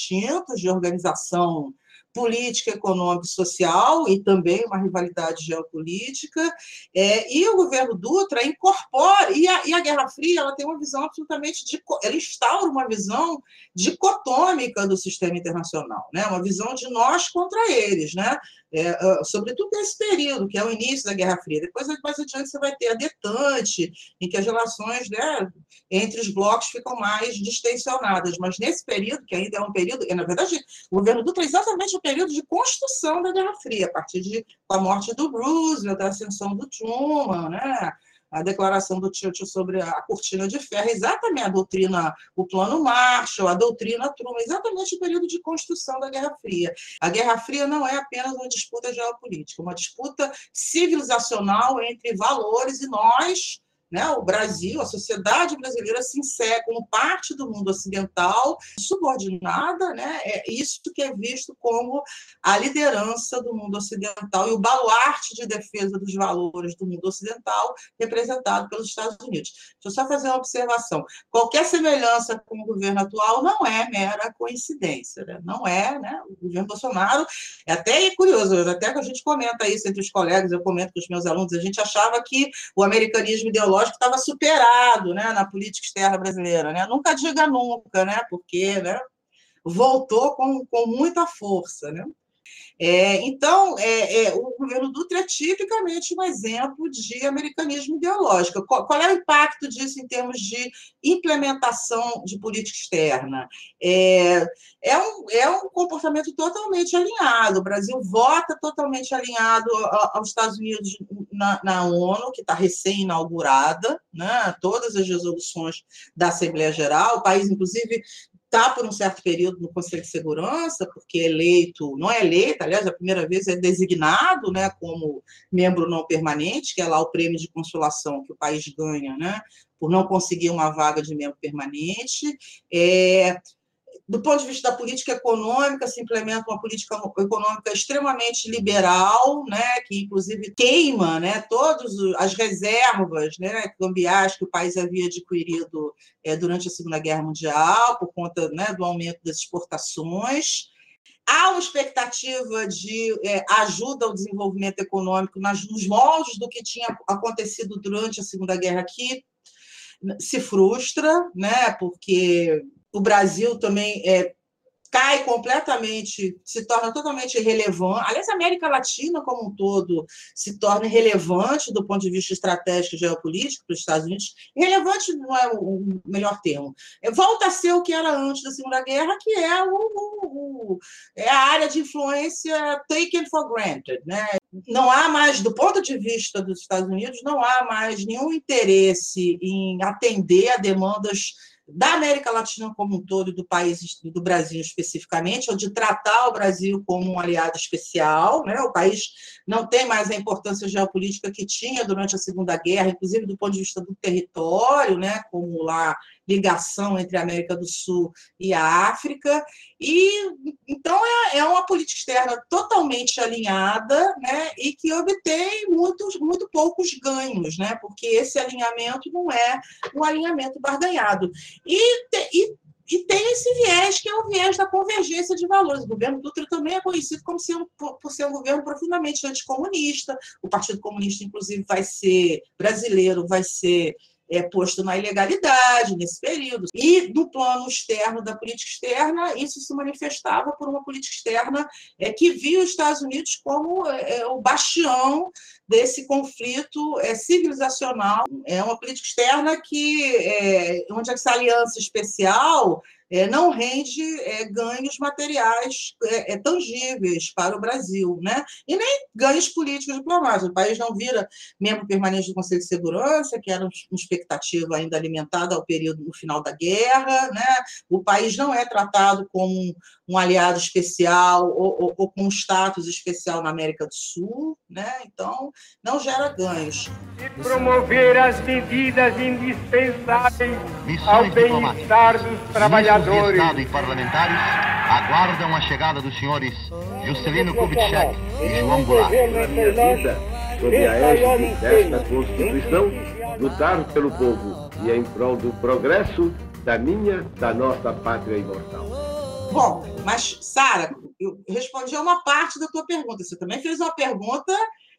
de organização política, econômica e social, e também uma rivalidade geopolítica, é, e o governo Dutra incorpora, e a, e a, Guerra Fria ela tem uma visão absolutamente, de, ela instaura uma visão dicotômica do sistema internacional, né? uma visão de nós contra eles, né? É, ah, sobretudo nesse período, que é o início da Guerra Fria. Depois, mais adiante, você vai ter a detente, em que as relações né, entre os blocos ficam mais distensionadas. Mas nesse período, que ainda é um período, na verdade, o governo Dutra é exatamente o período de construção da Guerra Fria, a partir de morte do Roosevelt, da ascensão do Truman, né? A declaração do Churchill sobre a cortina de ferro, exatamente a doutrina, o plano Marshall, a doutrina Truman, exatamente o período de construção da Guerra Fria. A Guerra Fria não é apenas uma disputa geopolítica, uma disputa civilizacional entre valores e nós né? O Brasil, a sociedade brasileira se insere como parte do mundo ocidental, subordinada, né? é isso que é visto como a liderança do mundo ocidental e o baluarte de defesa dos valores do mundo ocidental, representado pelos Estados Unidos. Deixa eu só fazer uma observação. Qualquer semelhança com o governo atual não é mera coincidência, né? não é, né? O governo Bolsonaro é até curioso, até que a gente comenta isso entre os colegas, eu comento com os meus alunos, a gente achava que o americanismo ideológico ideológico estava superado né, na política externa brasileira. Né? Nunca diga nunca, né? porque né, voltou com, com muita força. Né? É, então, é, é, o governo Dutra é tipicamente um exemplo de americanismo ideológico. Qual, qual, é o impacto disso em termos de implementação de política externa? É, é, um, é um comportamento totalmente alinhado. O Brasil vota totalmente alinhado aos Estados Unidos na, na ONU, que está recém-inaugurada, né? todas as resoluções da Assembleia Geral. O país, inclusive, está por um certo período no Conselho de Segurança, porque eleito, não é eleito, aliás, a primeira vez é designado né, como membro não permanente, que é lá o prêmio de consolação que o país ganha, né, por não conseguir uma vaga de membro permanente. É, do ponto de vista da política econômica, se implementa uma política econômica extremamente liberal, né, que inclusive queima né, todas as reservas né, cambiais que o país havia adquirido é, durante a Segunda Guerra Mundial, por conta né, do aumento das exportações. Há uma expectativa de é, ajuda ao desenvolvimento econômico nas, nos moldes do que tinha acontecido durante a Segunda Guerra, que se frustra, né, porque o Brasil também é, cai completamente, se torna totalmente irrelevante. Aliás, a América Latina como um todo se torna irrelevante do ponto de vista estratégico e geopolítico para os Estados Unidos. Irrelevante não é o melhor termo. É, volta a ser o que era antes da Segunda Guerra, que é, o, o, o é a área de influência taken for granted. Né? Não há mais, do ponto de vista dos Estados Unidos, não há mais nenhum interesse em atender a demandas da América Latina como um todo e do país do Brasil especificamente, ou de tratar o Brasil como um aliado especial, né? O país não tem mais a importância geopolítica que tinha durante a Segunda Guerra, inclusive do ponto de vista do território, né? Como lá ligação entre a América do Sul e a África. E então é, é uma política externa totalmente alinhada, né, e que obtém muitos, muito poucos ganhos, né, porque esse alinhamento não é um alinhamento barganhado. E, e e tem esse viés, que é o viés da convergência de valores. O governo Dutra também é conhecido como ser, por ser um governo profundamente anticomunista. O Partido Comunista, inclusive, vai ser brasileiro, vai ser é, posto na ilegalidade nesse período. E no plano externo da política externa, isso se manifestava por uma política externa é, que via os Estados Unidos como é, é o bastião desse conflito é, civilizacional. É uma política externa que, é, onde essa aliança especial é, não rende é, ganhos materiais é, é, tangíveis para o Brasil, né? e nem ganhos políticos diplomáticos. O país não vira membro permanente do Conselho de Segurança, que era uma expectativa ainda alimentada ao período no final da guerra. Né? O país não é tratado como um, um aliado especial ou, ou, ou, com um status especial na América do Sul. Né? Então, não gera ganhos. E promover as medidas indispensáveis ao bem-estar dos trabalhadores de Estado e parlamentares aguardam a chegada dos senhores Juscelino Kubitschek e João Goulart. Na minha vida, sob a égide desta Constituição, lutar pelo povo e em prol do progresso da minha, da nossa pátria imortal. Bom, mas, Sara, eu respondi a uma parte da tua pergunta. Você também fez uma pergunta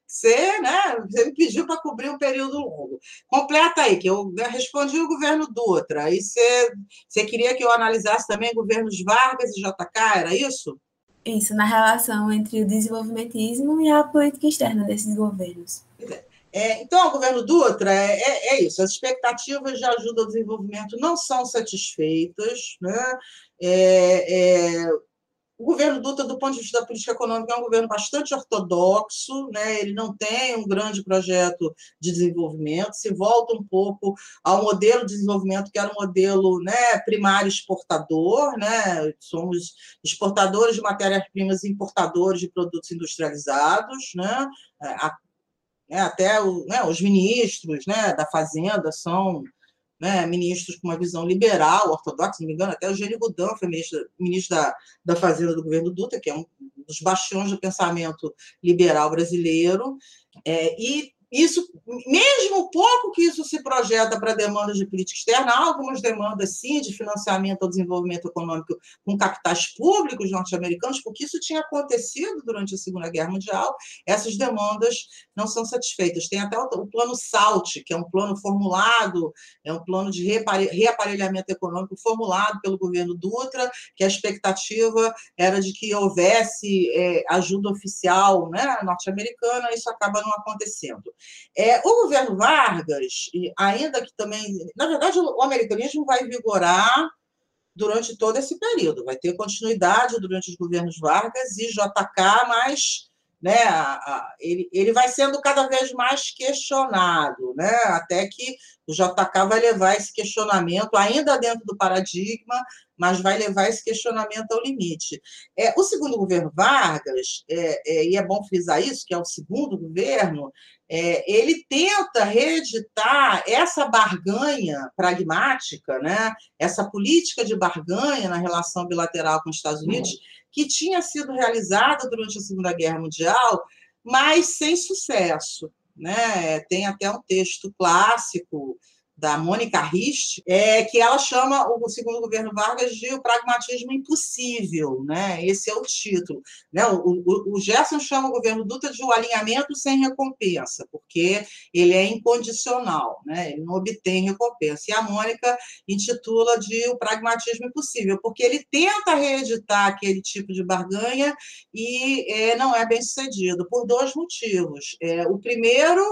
você, né, você me pediu para cobrir um período longo. Completa aí, que eu respondi o governo Dutra. Aí você, você queria que eu analisasse também governos Vargas e JK, era isso? Isso, na relação entre o desenvolvimentismo e a política externa desses governos. É, então, o governo Dutra é, é, é, isso, as expectativas de ajuda ao desenvolvimento não são satisfeitas, né? O governo Dutra, do ponto de vista da política econômica, é um governo bastante ortodoxo, né? ele não tem um grande projeto de desenvolvimento, se volta um pouco ao modelo de desenvolvimento, que era um modelo né, primário exportador, né? somos exportadores de matérias-primas e importadores de produtos industrializados, né? É, até o, né, os ministros né, da Fazenda são né, ministros com uma visão liberal, ortodoxa, se não me engano, até o Gênio Goudin foi ministro, ministro da, da Fazenda do governo Dutra, que é um dos bastiões do pensamento liberal brasileiro, é, e isso, mesmo pouco que isso se projeta para demandas de política externa, há algumas demandas, sim, de financiamento ao desenvolvimento econômico com capitais públicos norte-americanos, porque isso tinha acontecido durante a Segunda Guerra Mundial, essas demandas não são satisfeitas. Tem até o, plano SALT, que é um plano formulado, é um plano de reaparelhamento econômico formulado pelo governo Dutra, que a expectativa era de que houvesse é, ajuda oficial né, norte-americana, isso acaba não acontecendo. É, o governo Vargas, ainda que também. Na verdade, o americanismo vai vigorar durante todo esse período, vai ter continuidade durante os governos Vargas e JK, mas né, ele, ele vai sendo cada vez mais questionado, né, até que o JK vai levar esse questionamento, ainda dentro do paradigma mas vai levar esse questionamento ao limite. É, o segundo governo Vargas, é, é, e é bom frisar isso, que é o segundo governo, é, ele tenta reeditar essa barganha pragmática, né, essa política de barganha na relação bilateral com os Estados Unidos, que tinha sido realizada durante a Segunda Guerra Mundial, mas sem sucesso. Né? Tem até um texto clássico da Mônica Rist, é que ela chama o segundo governo Vargas de o pragmatismo impossível, né? Esse é o título. Né? O, o, o Gerson chama o governo Dutra de o alinhamento sem recompensa, porque ele é incondicional, né? Ele não obtém recompensa. E a Mônica intitula de o pragmatismo impossível, porque ele tenta reeditar aquele tipo de barganha e é, não é bem sucedido por dois motivos. É, o primeiro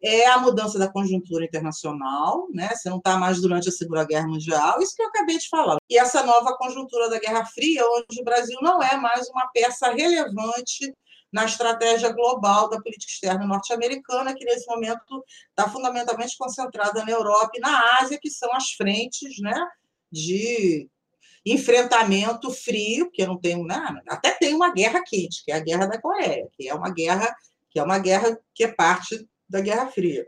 é a mudança da conjuntura internacional, né? Você não está mais durante a Segunda Guerra Mundial, isso que eu acabei de falar. E essa nova conjuntura da Guerra Fria, onde o Brasil não é mais uma peça relevante na estratégia global da política externa norte-americana, que nesse momento está fundamentalmente concentrada na Europa e na Ásia, que são as frentes, né? De enfrentamento frio, que não tem nada, até tem uma guerra quente, que é a guerra da Coreia, que é uma guerra que é uma guerra que é parte da Guerra Fria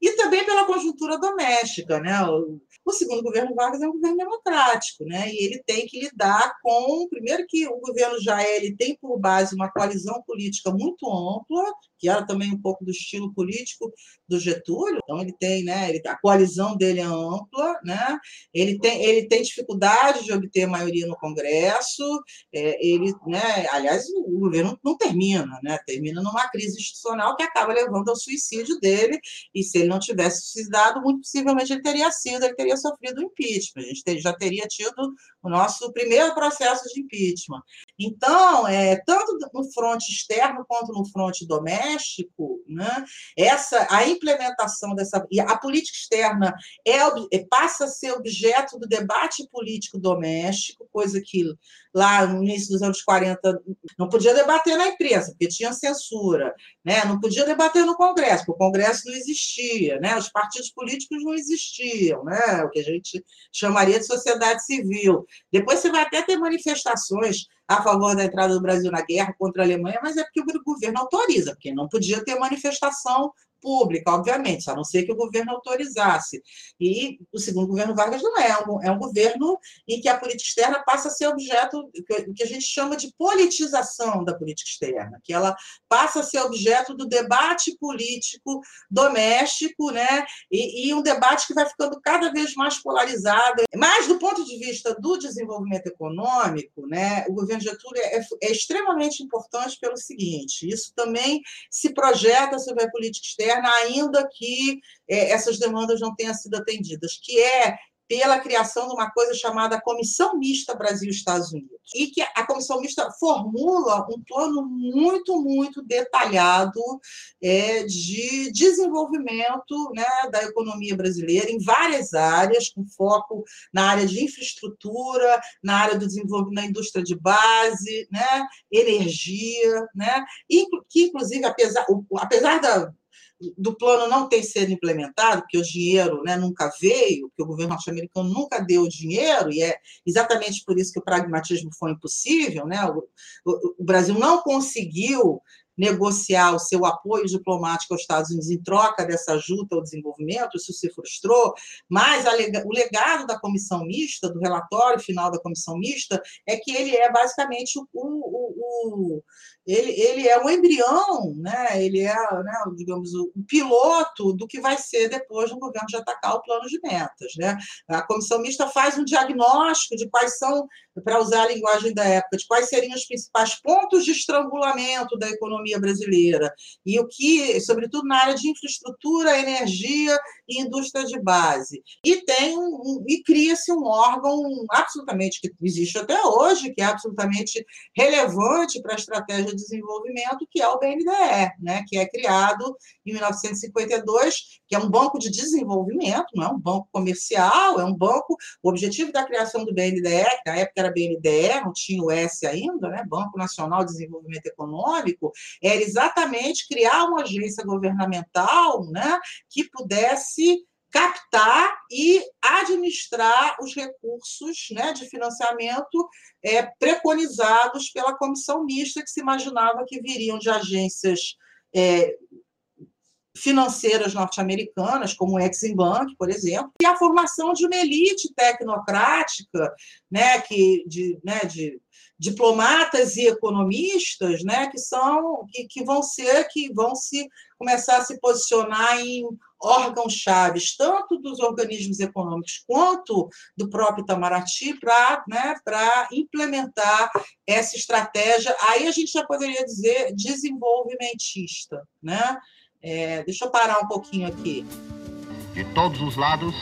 e também pela conjuntura doméstica. Né? O, segundo governo Vargas é um governo democrático, né? e ele tem que lidar com, primeiro que o governo Jair ele tem por base uma coalizão política muito ampla, que era também um pouco do estilo político do Getúlio, então ele tem, né, ele, a coalizão dele é ampla, né, ele tem, ele tem dificuldade de obter maioria no Congresso, é, ele, né, aliás, o governo não termina, né, termina numa crise institucional que acaba levando ao suicídio dele, e se ele não tivesse suicidado, muito possivelmente ele teria sido, ele teria sofrido o impeachment, a gente já teria tido o nosso primeiro processo de impeachment. Então, é, tanto no fronte externo quanto no fronte doméstico, né, essa, a implementação dessa. E a política externa é, é, passa a ser objeto do debate político doméstico, coisa que lá no início dos anos 40 não podia debater na imprensa, porque tinha censura, né? não podia debater no Congresso, porque o Congresso não existia, né? os partidos políticos não existiam, né? O que a gente chamaria de sociedade civil. Depois você vai até ter manifestações a favor da entrada do Brasil na guerra contra a Alemanha, mas é porque o governo autoriza, porque não podia ter manifestação pública, obviamente, a não ser que o governo autorizasse. E o segundo governo Vargas não é, é um, é um governo em que a política externa passa a ser objeto, o que a gente chama de politização da política externa, que ela passa a ser objeto do debate político doméstico, né? E, e um debate que vai ficando cada vez mais polarizado. Mas, do ponto de vista do desenvolvimento econômico, né, o governo Getúlio é, é extremamente importante pelo seguinte: isso também se projeta sobre a política externa ainda que é, essas demandas não tenham sido atendidas, que é pela criação de uma coisa chamada Comissão Mista Brasil-Estados Unidos. E que a Comissão Mista formula um plano muito, muito detalhado é, de desenvolvimento né, da economia brasileira em várias áreas, com foco na área de infraestrutura, na área do desenvolvimento da indústria de base, né, energia, né, e que, inclusive, apesar, apesar da do plano não ter sido implementado, porque o dinheiro né, nunca veio, porque o governo norte-americano nunca deu o dinheiro, e é exatamente por isso que o pragmatismo foi impossível, né? o, o, o Brasil não conseguiu negociar o seu apoio diplomático aos Estados Unidos em troca dessa ajuda ao desenvolvimento, isso se frustrou, mas o legado da comissão mista, do relatório final da comissão mista, é que ele é basicamente o, o, o ele, ele é um embrião, né? ele é, né, digamos, o piloto do que vai ser depois no governo de atacar o plano de metas. Né? A comissão mista faz um diagnóstico de quais são, para usar a linguagem da época, de quais seriam os principais pontos de estrangulamento da economia brasileira, e o que, sobretudo na área de infraestrutura, energia e indústria de base. E tem um, e cria-se um órgão absolutamente que existe até hoje, que é absolutamente relevante para a estratégia desenvolvimento, que é o BNDE, né, que é criado em 1952, que é um banco de desenvolvimento, não é um banco comercial, é um banco. O objetivo da criação do BNDE, que na época era BNDE, não tinha o S ainda, né, Banco Nacional de Desenvolvimento Econômico, era exatamente criar uma agência governamental né, que pudesse captar e administrar os recursos né, de financiamento é, preconizados pela comissão mista, que se imaginava que viriam de agências é, financeiras norte-americanas, como o Exim Bank, por exemplo, e a formação de uma elite tecnocrática, né, que, de, né, de diplomatas e economistas, né, que são que, que vão ser que vão se começar a se posicionar em órgãos chaves tanto dos organismos econômicos quanto do próprio Itamaraty para né, implementar essa estratégia. Aí a gente já poderia dizer desenvolvimentista, né? É, deixa eu parar um pouquinho aqui. De todos os lados,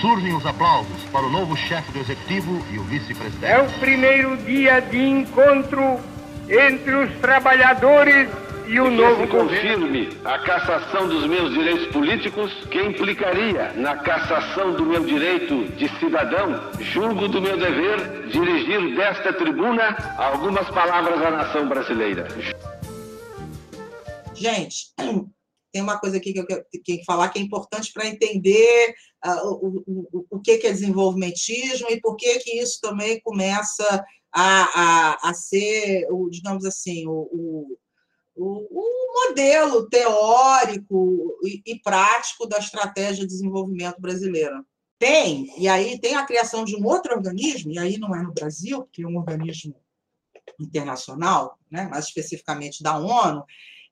surgem os aplausos para o novo chefe do executivo e o vice-presidente. É o primeiro dia de encontro entre os trabalhadores e o e novo confirme a cassação dos meus direitos políticos, que implicaria na cassação do meu direito de cidadão, julgo do meu dever dirigir desta tribuna algumas palavras à nação brasileira. Gente, tem uma coisa aqui que eu quero que falar que é importante para entender uh, o, o, o que, é desenvolvimentismo e por que, que isso também começa a, a, a ser, o, digamos assim, o, o, o modelo teórico e, e prático da estratégia de desenvolvimento brasileira. Tem, e aí tem a criação de um outro organismo, e aí não é no Brasil, porque é um organismo internacional, né, mais especificamente da ONU,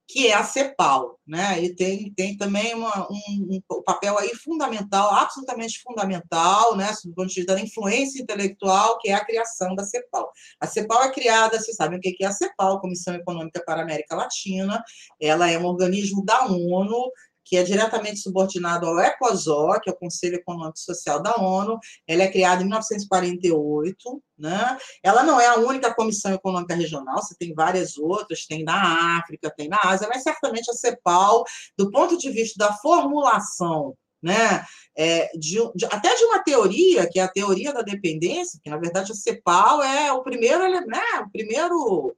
que é a CEPAL, né? E tem, tem também uma, um, um, papel aí fundamental, absolutamente fundamental, né? Do ponto de vista da influência intelectual, que é a criação da CEPAL. A CEPAL é criada, vocês sabem o que é a CEPAL, Comissão Econômica para a América Latina, ela é um organismo da ONU que é diretamente subordinado ao ECOSOC, que é o Conselho Econômico e Social da ONU. Ela é criada em 1948, né? Ela não é a única comissão econômica regional, você tem várias outras, tem na África, tem na Ásia, mas certamente a CEPAL, do ponto de vista da formulação né? É, de, de, até de uma teoria, que é a teoria da dependência, que na verdade a CEPAL é o primeiro, né, o primeiro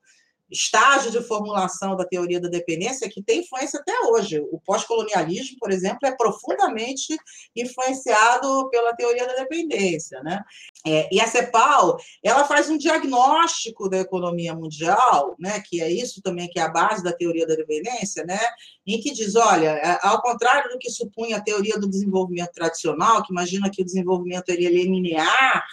estágio de formulação da teoria da dependência que tem influência até hoje. O pós-colonialismo, por exemplo, é profundamente influenciado pela teoria da dependência. Né? É, e a CEPAL ela faz um diagnóstico da economia mundial, né, que é isso também que é a base da teoria da dependência, né, em que diz, olha, é, ao contrário do que supunha a teoria do desenvolvimento tradicional, que imagina que o desenvolvimento ele é linear,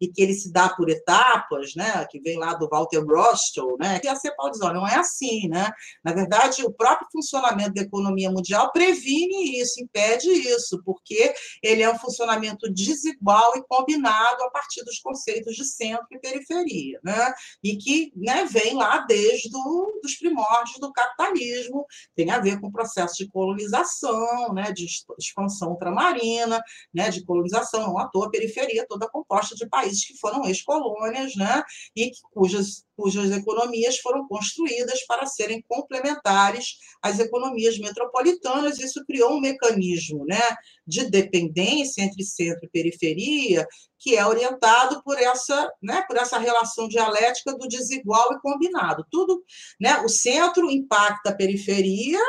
e que ele se dá por etapas, né, que vem lá do Walter Rostow, né, que a CEPAL diz, não é assim, né, na verdade, o próprio funcionamento da economia mundial previne isso, impede isso, porque ele é um funcionamento desigual e combinado a partir dos conceitos de centro e periferia, né, e que, né, vem lá desde do, primórdios do capitalismo, tem a ver com o processo de colonização, né, de expansão ultramarina, né, de colonização, não à toa, periferia toda composta de países países que foram ex-colônias, né, e cujas, cujas economias foram construídas para serem complementares às economias metropolitanas. Isso criou um mecanismo né, de dependência entre centro e periferia, que é orientado por essa, né, por essa relação dialética do desigual e combinado. Tudo, né, o centro impacta a periferia,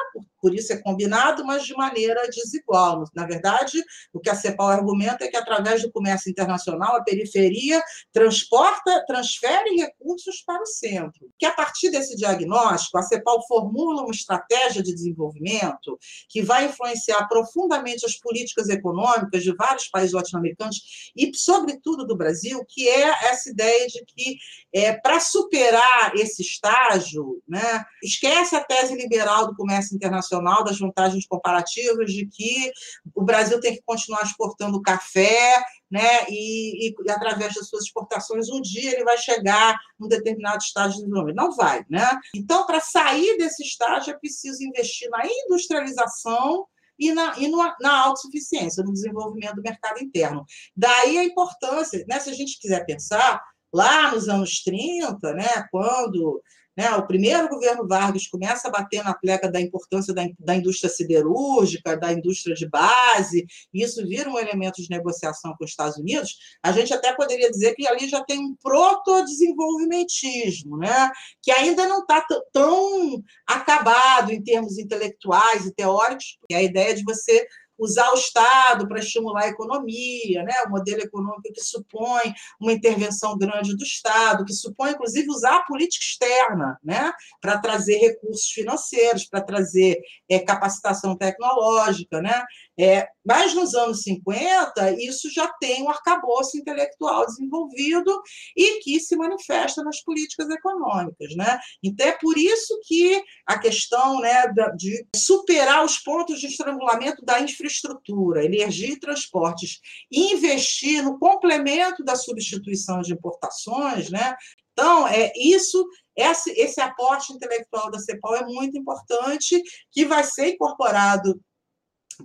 por isso é combinado, mas de maneira desigual. Na verdade, o que a CEPAL argumenta é que através do comércio internacional a periferia transporta, transfere recursos para o centro. Que a partir desse diagnóstico, a CEPAL formula uma estratégia de desenvolvimento que vai influenciar profundamente as políticas econômicas de vários países latino-americanos e, sobretudo, do Brasil, que é essa ideia de que, é, para superar esse estágio, né, esquece a tese liberal do comércio internacional, das vantagens comparativas, de que o Brasil tem que continuar exportando café, né, e, e, e, através das suas exportações, um dia ele vai chegar num determinado estágio de desenvolvimento. Não vai. Né? Então, para sair desse estágio, é preciso investir na industrialização e na, e no, na autossuficiência, no desenvolvimento do mercado interno. Daí a importância, né, se a gente quiser pensar, lá nos anos 30, né, quando né? O primeiro governo Vargas começa a bater na pleca da importância da, da indústria siderúrgica, da indústria de base, e isso vira um elemento de negociação com os Estados Unidos. A gente até poderia dizer que ali já tem um proto-desenvolvimentismo, né? que ainda não está tão acabado em termos intelectuais e teóricos, que é a ideia de você usar o Estado para estimular a economia, né? o modelo econômico que supõe uma intervenção grande do Estado, que supõe, inclusive, usar a política externa né? para trazer recursos financeiros, para trazer é, capacitação tecnológica. Né? É, mas nos anos 50, isso já tem um arcabouço intelectual desenvolvido e que se manifesta nas políticas econômicas. Né? Então, é por isso que a questão né, de superar os pontos de estrangulamento da infraestrutura, energia e transportes, e investir no complemento da substituição de importações, né? Então, é isso, esse, esse aporte intelectual da CEPAL é muito importante, que vai ser incorporado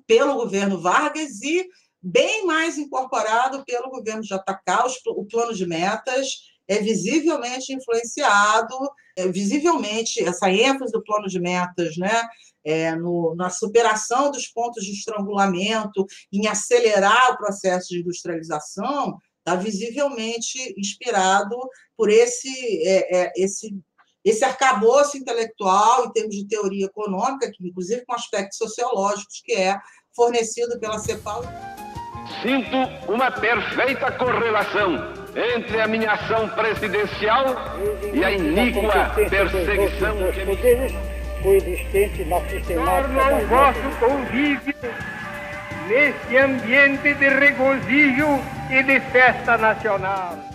pelo governo Vargas e bem mais incorporado pelo governo JK, os, o plano de metas é visivelmente influenciado, é visivelmente essa ênfase do plano de metas, né, é, no, na superação dos pontos de estrangulamento, em acelerar o processo de industrialização, está visivelmente inspirado por esse, é, é, esse, esse arcabouço intelectual, em termos de teoria econômica, que, inclusive com aspectos sociológicos, que é fornecido pela CEPAL. Sinto uma perfeita correlação entre a minha ação presidencial e a iníqua perseguição que coexistente na sistemática o vosso convívio nesse ambiente de regozijo e de festa nacional.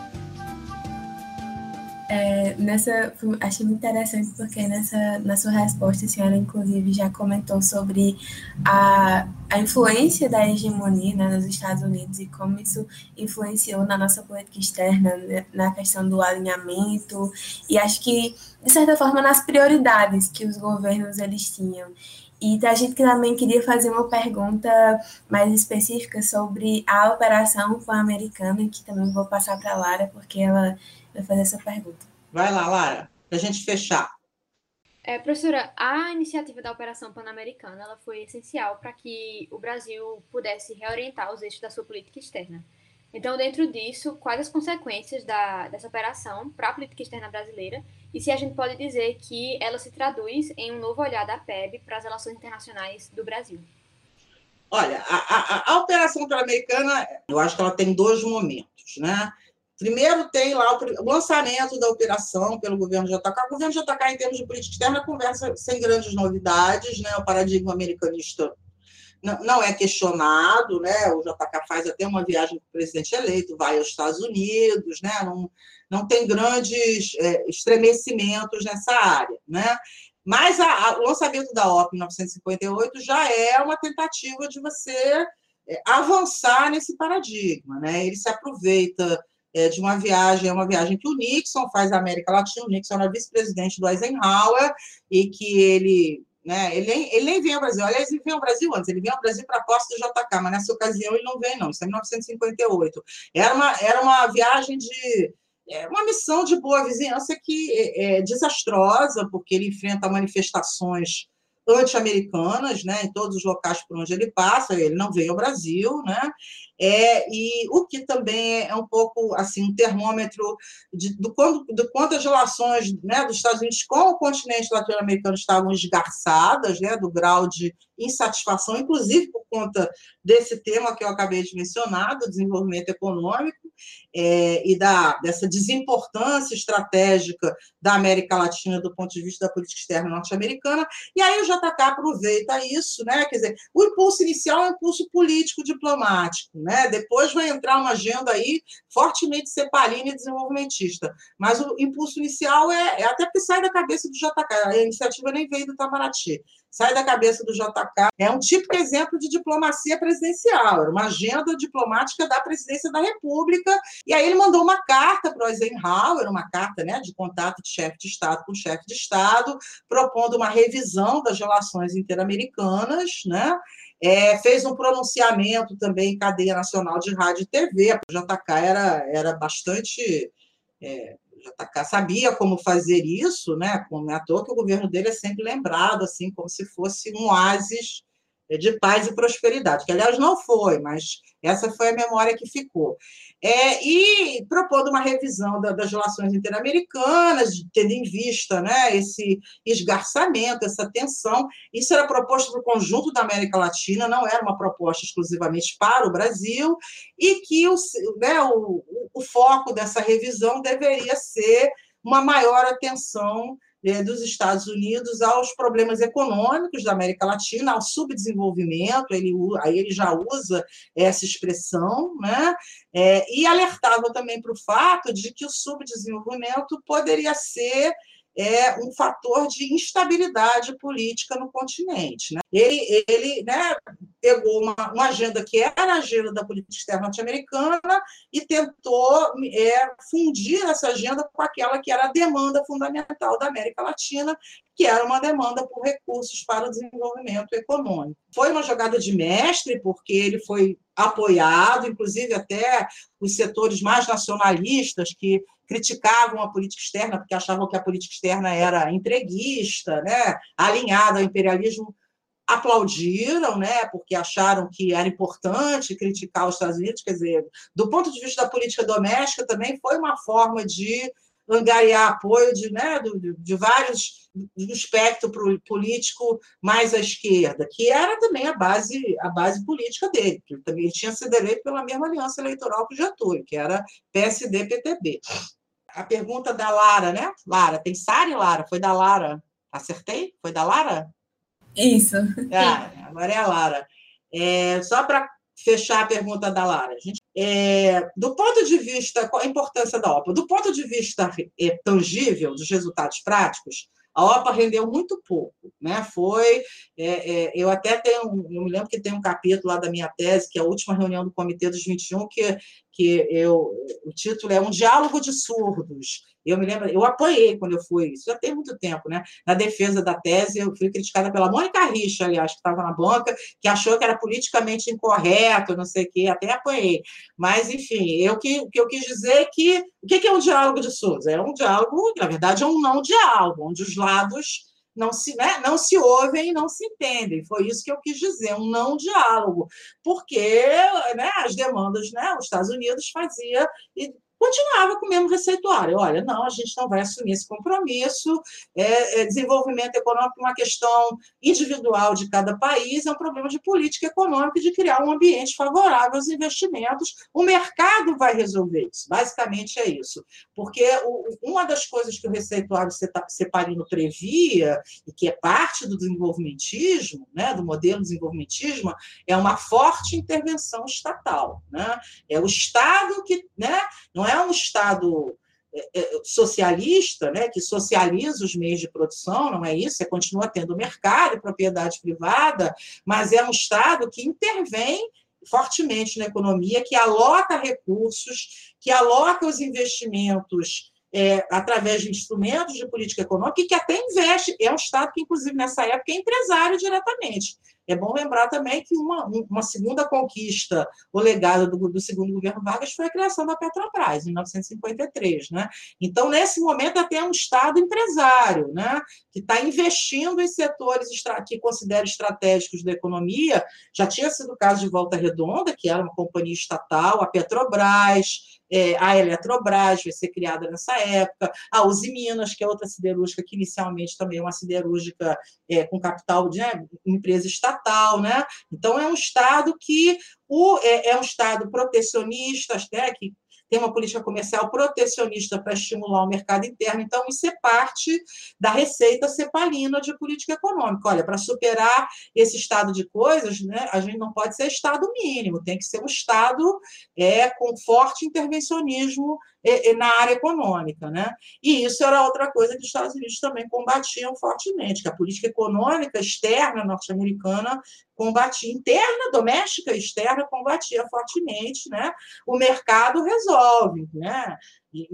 É, nessa, achei muito interessante porque nessa, na sua resposta a senhora inclusive já comentou sobre a, a influência da hegemonia né, nos Estados Unidos e como isso influenciou na nossa política externa, né, na questão do alinhamento e acho que, de certa forma, nas prioridades que os governos eles tinham. E a gente também queria fazer uma pergunta mais específica sobre a operação pan-americana, que também vou passar para a Lara, porque ela vai fazer essa pergunta. Vai lá, Lara, para a gente fechar. É, professora, a iniciativa da Operação Pan-Americana ela foi essencial para que o Brasil pudesse reorientar os eixos da sua política externa. Então, dentro disso, quais as consequências da, dessa operação para a política externa brasileira e se a gente pode dizer que ela se traduz em um novo olhar da PEB para as relações internacionais do Brasil? Olha, a, a, a Operação Pan-Americana, eu acho que ela tem dois momentos, né? Primeiro tem lá o lançamento da operação pelo governo JK. O governo JK, em termos de política externa, conversa sem grandes novidades, né? O paradigma americanista não, é questionado, né? O JK faz até uma viagem com o presidente eleito, vai aos Estados Unidos, né? Não, não tem grandes é, estremecimentos nessa área, né? Mas a, a, o lançamento da OP em 1958 já é uma tentativa de você é, avançar nesse paradigma, né? Ele se aproveita é, de uma viagem, é uma viagem que o Nixon faz à América Latina, o Nixon era vice-presidente do Eisenhower, e que ele né? Ele, ele nem vem ao Brasil. Aliás, ele vem ao Brasil antes, ele vem ao Brasil para a posse do JK, mas nessa ocasião ele não vem, não. Isso é 1958. Era uma, era uma viagem de. É uma missão de boa vizinhança que é, é desastrosa, porque ele enfrenta manifestações anti-americanas, né, em todos os locais por onde ele passa, ele não vem ao Brasil, né, é, e o que também é um pouco assim um termômetro de, do, quanto, do quanto as relações né, dos Estados Unidos com o continente latino-americano estavam esgarçadas, né, do grau de insatisfação, inclusive por conta desse tema que eu acabei de mencionar, do desenvolvimento econômico é, e da, dessa desimportância estratégica da América Latina do ponto de vista da política externa norte-americana, e aí o JK aproveita isso, né, quer dizer, o impulso inicial é um impulso político-diplomático, né, depois vai entrar uma agenda aí fortemente cepalina e desenvolvimentista, mas o impulso inicial é, é até porque sai da cabeça do JK, a iniciativa nem veio do Itamaraty, sai da cabeça do JK. É um típico exemplo de diplomacia presidencial, era uma agenda diplomática da presidência da República. E aí ele mandou uma carta para o Eisenhower, uma carta né, de contato de chefe de Estado com chefe de Estado, propondo uma revisão das relações interamericanas, né? É, fez um pronunciamento também em cadeia nacional de rádio e TV. O JK era, era bastante é, JK sabia como fazer isso, né? Como é à toa que o governo dele é sempre lembrado, assim, como se fosse um oásis de paz e prosperidade, que aliás não foi, mas essa foi a memória que ficou. É, e propondo uma revisão da, das relações interamericanas, tendo em vista né, esse esgarçamento, essa tensão. Isso era proposto para o conjunto da América Latina, não era uma proposta exclusivamente para o Brasil, e que o, né, o, o foco dessa revisão deveria ser uma maior atenção é, dos Estados Unidos aos problemas econômicos da América Latina, ao subdesenvolvimento, ele, aí ele já usa essa expressão, né? É, e alertava também para o fato de que o subdesenvolvimento poderia ser é um fator de instabilidade política no continente. Né? Ele, ele né, pegou uma, uma, agenda que era a agenda da política externa norte-americana e tentou é, fundir essa agenda com aquela que era a demanda fundamental da América Latina, que era uma demanda por recursos para o desenvolvimento econômico. Foi uma jogada de mestre, porque ele foi apoiado, inclusive até os setores mais nacionalistas que criticavam a política externa porque achavam que a política externa era entreguista, né, alinhada ao imperialismo, aplaudiram, né, porque acharam que era importante criticar os Estados Unidos, quer dizer, do ponto de vista da política doméstica também foi uma forma de angariar apoio de, né, de, de vários do espectro político mais à esquerda, que era também a base a base política dele, que também tinha sido eleito pela mesma aliança eleitoral que o Getúlio, que era PSD-PTB. A pergunta da Lara, né? Lara, tem Sara Lara? Foi da Lara. Acertei? Foi da Lara? Isso. Ah, agora é a Lara. É, só para fechar a pergunta da Lara. Gente, é, do ponto de vista, qual a importância da OPA? Do ponto de vista é, tangível, dos resultados práticos, a OPA rendeu muito pouco, né? Foi, é, é, eu até tenho, eu me lembro que tem um capítulo lá da minha tese, que é a última reunião do Comitê dos 21, que, que eu, o título é Um Diálogo de Surdos. Eu me lembro, eu apoiei quando eu fui, isso já tem muito tempo, né? Na defesa da tese, eu fui criticada pela Mônica Richa, aliás, que estava na banca, que achou que era politicamente incorreto, não sei o quê, até apoiei. Mas, enfim, eu que, que eu quis dizer é que o que é um diálogo de Souza? É um diálogo, na verdade, é um não diálogo, onde os lados não se, né, não se ouvem e não se entendem. Foi isso que eu quis dizer, um não diálogo, porque né, as demandas, né, os Estados Unidos fazia e continuava com o mesmo receituário. Olha, não, a gente não vai assumir esse compromisso. É, é, desenvolvimento econômico é uma questão individual de cada país, é um problema de política econômica de criar um ambiente favorável aos investimentos. O mercado vai resolver isso. Basicamente é isso. Porque o, uma das coisas que o receituário separino previa, e que é parte do desenvolvimentismo, né, do modelo desenvolvimentismo, é uma forte intervenção estatal. Né? É o Estado que né, não é é um Estado é, é, socialista, né, que socializa os meios de produção, não é isso? Você continua tendo mercado propriedade privada, mas é um Estado que intervém fortemente na economia, que aloca recursos, que aloca os investimentos é, através de instrumentos de política econômica e que até investe. É um Estado que, inclusive, nessa época, é empresário diretamente. É bom lembrar também que uma, uma segunda conquista, o legado do, do, segundo governo Vargas, foi a criação da Petrobras, em 1953. Né? Então, nesse momento, até um Estado empresário, né? que está investindo em setores que considera estratégicos da economia. Já tinha sido o caso de Volta Redonda, que era uma companhia estatal, a Petrobras, é, a Eletrobras vai ser criada nessa época, a Uzi Minas, que é outra siderúrgica, que inicialmente também é uma siderúrgica é, com capital de né, empresa estatal. Né? Então, é um Estado que o, é, é um Estado protecionista, né, que tem uma política comercial protecionista para estimular o mercado interno. Então, isso é parte da receita cepalina de política econômica. Olha, para superar esse estado de coisas, né, a gente não pode ser estado mínimo, tem que ser um estado é, com forte intervencionismo na área econômica. Né? E isso era outra coisa que os Estados Unidos também combatiam fortemente, que a política econômica externa norte-americana combatia, interna, doméstica externa, combatia fortemente. Né? O mercado resolve. Né?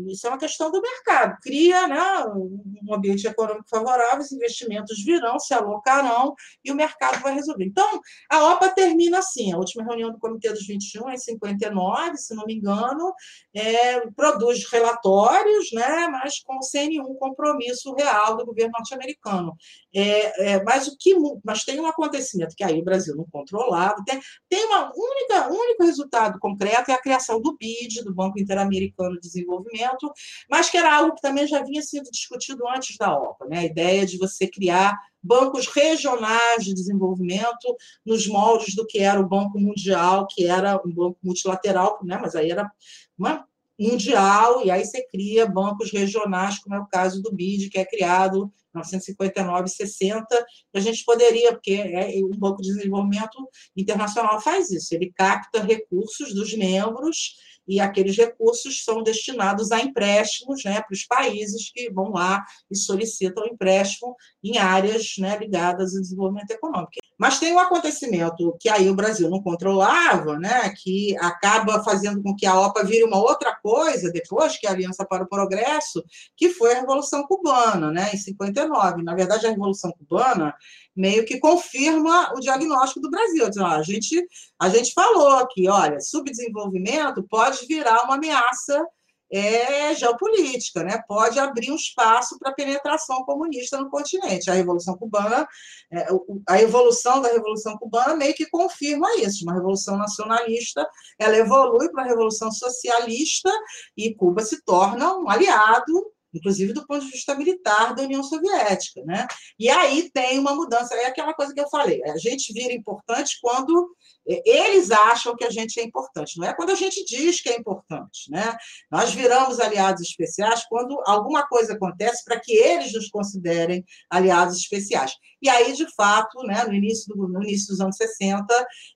Isso é uma questão do mercado. Cria né, um ambiente econômico favorável, os investimentos virão, se alocarão e o mercado vai resolver. Então, a OPA termina assim: a última reunião do Comitê dos 21 é em 59, se não me engano, é, produz relatórios, né, mas com sem nenhum compromisso real do governo norte-americano. É, é, mas o que mas tem um acontecimento que aí o Brasil não controlava. Tem, tem uma única único resultado concreto é a criação do BID, do Banco Interamericano de Desenvolvimento, mas que era algo que também já vinha sido discutido antes da OPA, né? A ideia de você criar bancos regionais de desenvolvimento nos moldes do que era o Banco Mundial, que era um banco multilateral, né? Mas aí era uma mundial, e aí você cria bancos regionais, como é o caso do BID, que é criado em 1959 60, a gente poderia, porque é, um banco de desenvolvimento internacional faz isso, ele capta recursos dos membros e aqueles recursos são destinados a empréstimos né, para os países que vão lá e solicitam empréstimo em áreas né, ligadas ao desenvolvimento econômico. Mas tem um acontecimento que aí o Brasil não controlava, né, que acaba fazendo com que a OPA vire uma outra coisa depois, que é a Aliança para o Progresso, que foi a Revolução Cubana, né, em 59. Na verdade, a Revolução Cubana meio que confirma o diagnóstico do Brasil. A, gente, a gente falou aqui, olha, subdesenvolvimento pode virar uma ameaça é, geopolítica, né? pode abrir um espaço para penetração comunista no continente. A Revolução Cubana, é, a evolução da Revolução Cubana meio que confirma isso. Uma revolução nacionalista, ela evolui para a revolução socialista e Cuba se torna um aliado inclusive do ponto de vista militar da União Soviética, né? E aí tem uma mudança, é aquela coisa que eu falei, a gente vira importante quando eles acham que a gente é importante, não é quando a gente diz que é importante, né? Nós viramos aliados especiais quando alguma coisa acontece para que eles nos considerem aliados especiais. E aí, de fato, né, no, início do, no início dos anos 60,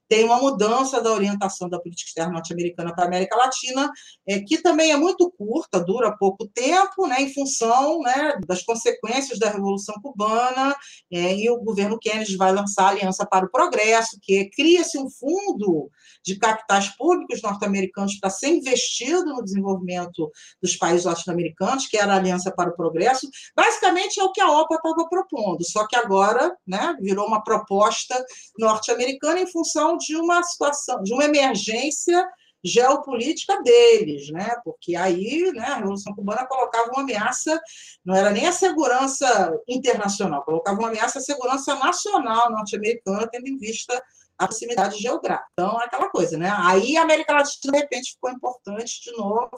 tem uma mudança da orientação da política externa norte-americana para a América Latina, é, que também é muito curta, dura pouco tempo, né, em função né, das consequências da Revolução Cubana, é, e o governo Kennedy vai lançar a Aliança para o Progresso, que cria-se um fundo de capitais públicos norte-americanos para ser investido no desenvolvimento dos países latino-americanos, que era a Aliança para o Progresso. Basicamente é o que a OPA estava propondo, só que agora né, virou uma proposta norte-americana em função de uma situação, de uma emergência geopolítica deles, né? Porque aí, né, a Revolução Cubana colocava uma ameaça, não era nem a segurança internacional, colocava uma ameaça à segurança nacional norte-americana, tendo em vista a proximidade geográfica. Então, é aquela coisa, né? Aí a América Latina, de repente, ficou importante de novo,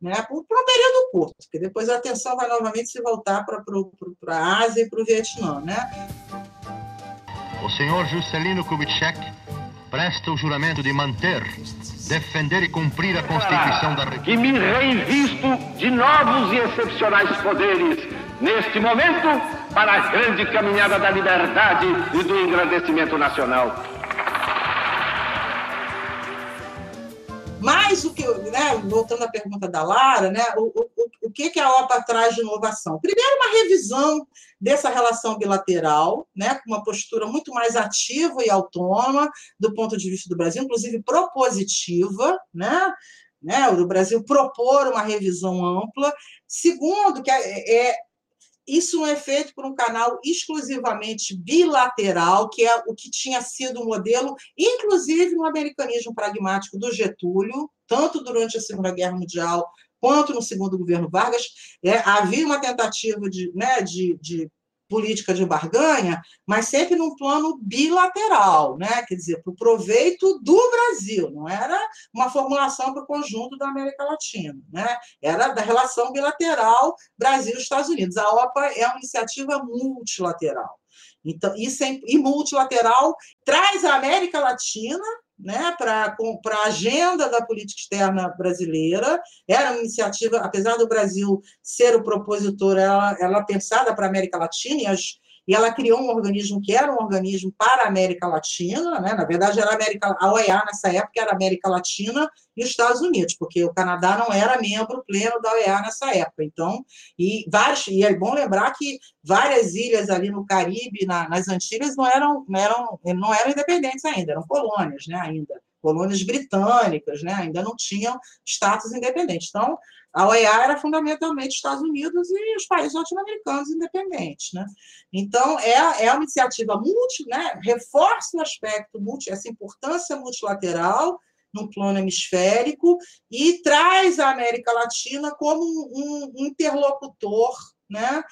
né? Por, por um período curto, porque depois a atenção vai novamente se voltar para a Ásia e para o Vietnã, né? O senhor Juscelino Kubitschek presta o juramento de manter, defender e cumprir a Constituição da República. Que me reinvisto de novos e excepcionais poderes neste momento para a grande caminhada da liberdade e do engrandecimento nacional. Mas o que, né, voltando à pergunta da Lara, né, o, o, o que, que a OPA traz de inovação? Primeiro, uma revisão dessa relação bilateral, né, com uma postura muito mais ativa e autônoma do ponto de vista do Brasil, inclusive propositiva, né, né, o Brasil propor uma revisão ampla. Segundo, que é, é isso não é feito por um canal exclusivamente bilateral, que é o que tinha sido o modelo, inclusive no americanismo pragmático do Getúlio, tanto durante a Segunda Guerra Mundial quanto no segundo governo Vargas. É, havia uma tentativa de, né, de, de política de barganha, mas sempre num plano bilateral, né? quer dizer, para o proveito do Brasil, não era uma formulação para o conjunto da América Latina, né? era da relação bilateral Brasil-Estados Unidos. A OPA é uma iniciativa multilateral. Então, isso é, e multilateral traz a América Latina né, para a agenda da política externa brasileira. Era uma iniciativa, apesar do Brasil ser o propositor, ela, ela é pensada para a América Latina e as e ela criou um organismo que era um organismo para a América Latina, né? na verdade era a, América, a OEA nessa época era América Latina e os Estados Unidos, porque o Canadá não era membro pleno da OEA nessa época, então, e vários, e é bom lembrar que várias ilhas ali no Caribe, na, nas Antilhas, não eram, não eram, não eram independentes ainda, eram colônias, né, ainda, colônias britânicas, né, ainda não tinham status independente, então, a OEA era fundamentalmente Estados Unidos e os países latino-americanos independentes. Né? Então, é, é uma iniciativa multi, né? reforça o aspecto, multi, essa importância multilateral no plano hemisférico e traz a América Latina como um, um interlocutor né,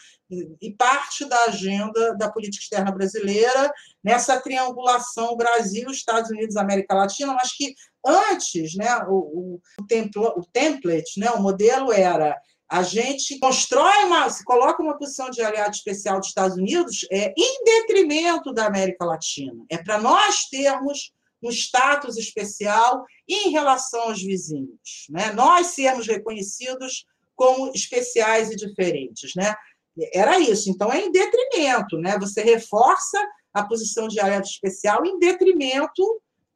e parte da agenda da política externa brasileira nessa triangulação Brasil, Estados Unidos, América Latina, mas que antes, né, o, o, o, o template, né, o modelo era a gente constrói uma, se coloca uma posição de aliado especial dos Estados Unidos é, em detrimento da América Latina. É para nós termos um status especial em relação aos vizinhos, né? Nós sermos reconhecidos como especiais e diferentes, né? Era isso. Então é em detrimento, né? Você reforça a posição de aliado especial em detrimento,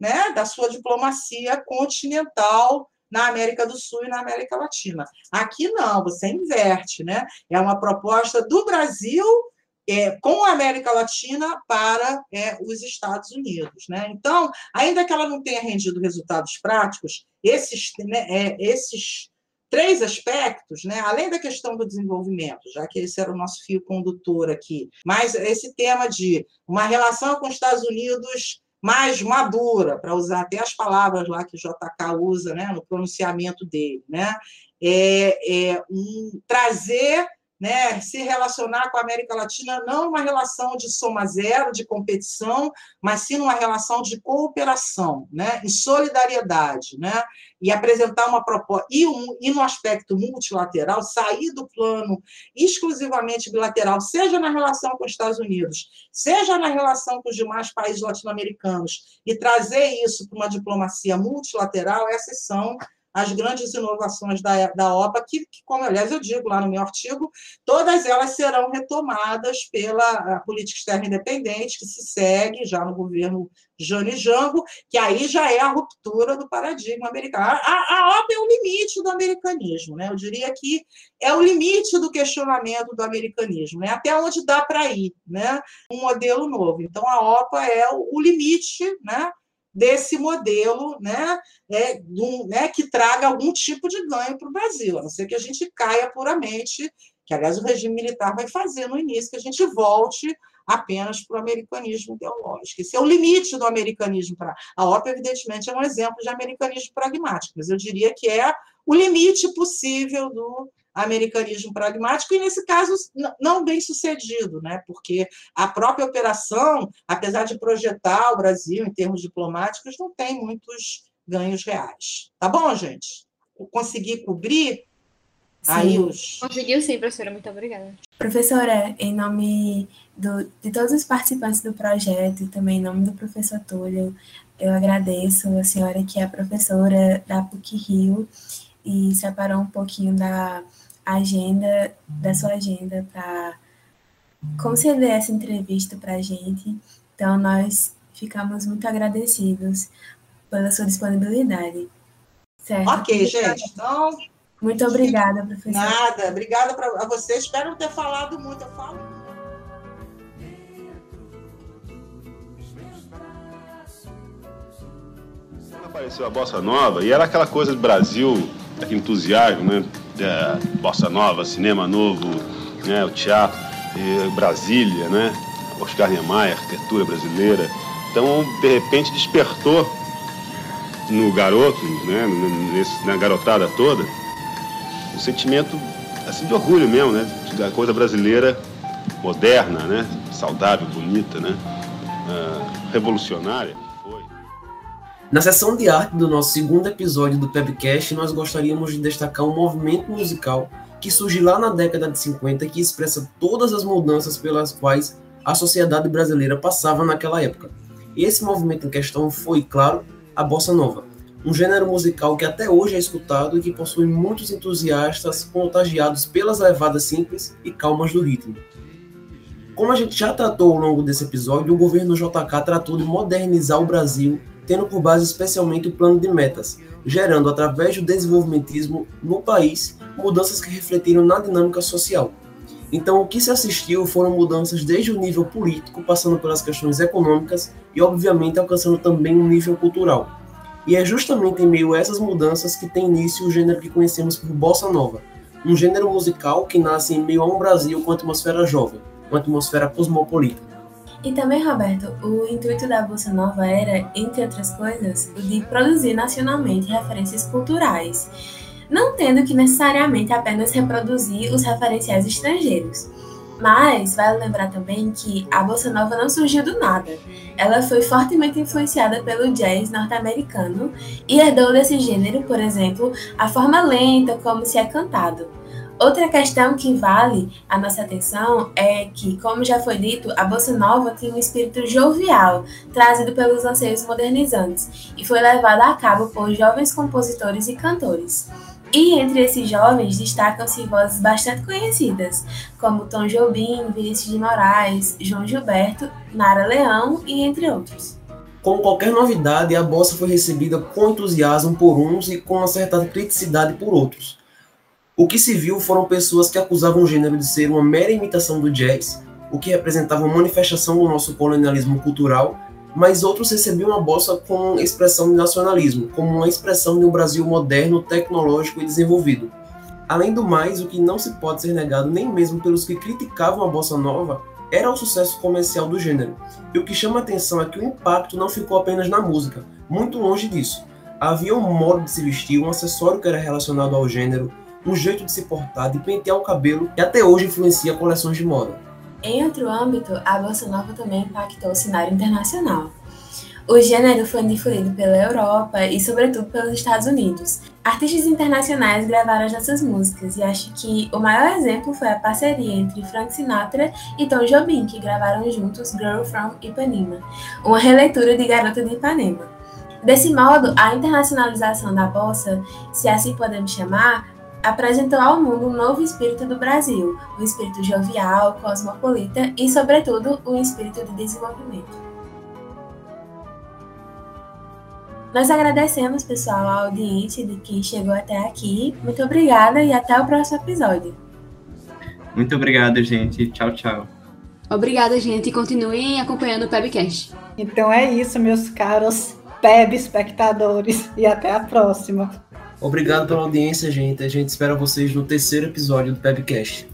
né, da sua diplomacia continental na América do Sul e na América Latina. Aqui não, você inverte, né? É uma proposta do Brasil é, com a América Latina para é, os Estados Unidos. Né? Então, ainda que ela não tenha rendido resultados práticos, esses, né, é, esses três aspectos, né, além da questão do desenvolvimento, já que esse era o nosso fio condutor aqui, mas esse tema de uma relação com os Estados Unidos mais madura, para usar até as palavras lá que o JK usa né, no pronunciamento dele, né? É, é um, trazer né, se relacionar com a América Latina não uma relação de soma zero, de competição, mas sim uma relação de cooperação, né, e solidariedade, né, e apresentar uma proposta e, um, e no aspecto multilateral sair do plano exclusivamente bilateral, seja na relação com os Estados Unidos, seja na relação com os demais países latino-americanos e trazer isso para uma diplomacia multilateral, essas são as grandes inovações da, da OPA, que, que, como aliás eu digo lá no meu artigo, todas elas serão retomadas pela política externa independente, que se segue já no governo Jane Jango, que aí já é a ruptura do paradigma americano. A, a OPA é o limite do americanismo, né? eu diria que é o limite do questionamento do americanismo, né? até onde dá para ir, né? um modelo novo. Então, a OPA é o, o limite, né? Desse modelo né, é, um, né, que traga algum tipo de ganho para o Brasil, a não ser que a gente caia puramente, que aliás o regime militar vai fazer no início, que a gente volte apenas para o americanismo ideológico. Esse é o limite do americanismo. Pra... A OPA, evidentemente, é um exemplo de americanismo pragmático, mas eu diria que é o limite possível do americanismo pragmático, e nesse caso não bem sucedido, né? porque a própria operação, apesar de projetar o Brasil em termos diplomáticos, não tem muitos ganhos reais. Tá bom, gente? Eu consegui cobrir sim. aí os. Conseguiu sim, professora, muito obrigada. Professora, em nome do, de todos os participantes do projeto e também em nome do professor Túlio, eu agradeço a senhora que é professora da PUC Rio e separou um pouquinho da agenda, da sua agenda para conceder essa entrevista para a gente. Então, nós ficamos muito agradecidos pela sua disponibilidade. Certo? Ok, gente. Então. Muito obrigada, professora. Nada, obrigada para a você. Espero não ter falado muito. Eu falo. Apareceu a bossa nova e era aquela coisa do Brasil, aquele entusiasmo, né? É, bossa nova, cinema novo, né, o teatro, Brasília, né, Oscar Niemeyer, arquitetura brasileira. Então, de repente, despertou no garoto, né, nesse, na garotada toda, um sentimento assim de orgulho mesmo, né, da coisa brasileira moderna, né, saudável, bonita, né, uh, revolucionária. Na seção de arte do nosso segundo episódio do Pebcast, nós gostaríamos de destacar um movimento musical que surgiu lá na década de 50 e que expressa todas as mudanças pelas quais a sociedade brasileira passava naquela época. Esse movimento em questão foi, claro, a bossa nova, um gênero musical que até hoje é escutado e que possui muitos entusiastas contagiados pelas levadas simples e calmas do ritmo. Como a gente já tratou ao longo desse episódio, o governo JK tratou de modernizar o Brasil tendo por base especialmente o plano de metas, gerando, através do desenvolvimentismo no país, mudanças que refletiram na dinâmica social. Então, o que se assistiu foram mudanças desde o nível político, passando pelas questões econômicas e, obviamente, alcançando também um nível cultural. E é justamente em meio a essas mudanças que tem início o gênero que conhecemos por bossa nova, um gênero musical que nasce em meio a um Brasil com atmosfera jovem, uma atmosfera cosmopolita. E também, Roberto, o intuito da Bolsa Nova era, entre outras coisas, o de produzir nacionalmente referências culturais. não tendo que necessariamente apenas reproduzir os referenciais estrangeiros. Mas vale lembrar também que a bossa nova não surgiu do nada. Ela foi fortemente influenciada pelo jazz norte-americano e herdou desse gênero, por exemplo, a forma lenta como se é cantado. Outra questão que vale a nossa atenção é que, como já foi dito, a bossa nova tem um espírito jovial, trazido pelos anseios modernizantes, e foi levada a cabo por jovens compositores e cantores. E entre esses jovens destacam-se vozes bastante conhecidas, como Tom Jobim, Vinícius de Moraes, João Gilberto, Nara Leão e entre outros. Como qualquer novidade, a bossa foi recebida com entusiasmo por uns e com uma certa criticidade por outros. O que se viu foram pessoas que acusavam o gênero de ser uma mera imitação do jazz, o que representava uma manifestação do nosso colonialismo cultural, mas outros recebiam a bossa como expressão de nacionalismo, como uma expressão de um Brasil moderno, tecnológico e desenvolvido. Além do mais, o que não se pode ser negado nem mesmo pelos que criticavam a bossa nova era o sucesso comercial do gênero. E o que chama a atenção é que o impacto não ficou apenas na música, muito longe disso. Havia um modo de se vestir, um acessório que era relacionado ao gênero, um jeito de se portar, de pentear o cabelo, que até hoje influencia coleções de moda. Em outro âmbito, a bossa nova também impactou o cenário internacional. O gênero foi difundido pela Europa e, sobretudo, pelos Estados Unidos. Artistas internacionais gravaram as nossas músicas e acho que o maior exemplo foi a parceria entre Frank Sinatra e Tom Jobim, que gravaram juntos Girl from Ipanema, uma releitura de Garota de Ipanema. Desse modo, a internacionalização da bossa, se assim podemos chamar, apresentou ao mundo um novo espírito do Brasil, um espírito jovial, cosmopolita e, sobretudo, um espírito de desenvolvimento. Nós agradecemos, pessoal, a audiência de quem chegou até aqui. Muito obrigada e até o próximo episódio. Muito obrigado, gente. Tchau, tchau. Obrigada, gente. E continuem acompanhando o Pebcast. Então é isso, meus caros Peb espectadores. E até a próxima. Obrigado pela audiência, gente. A gente espera vocês no terceiro episódio do Pebcast.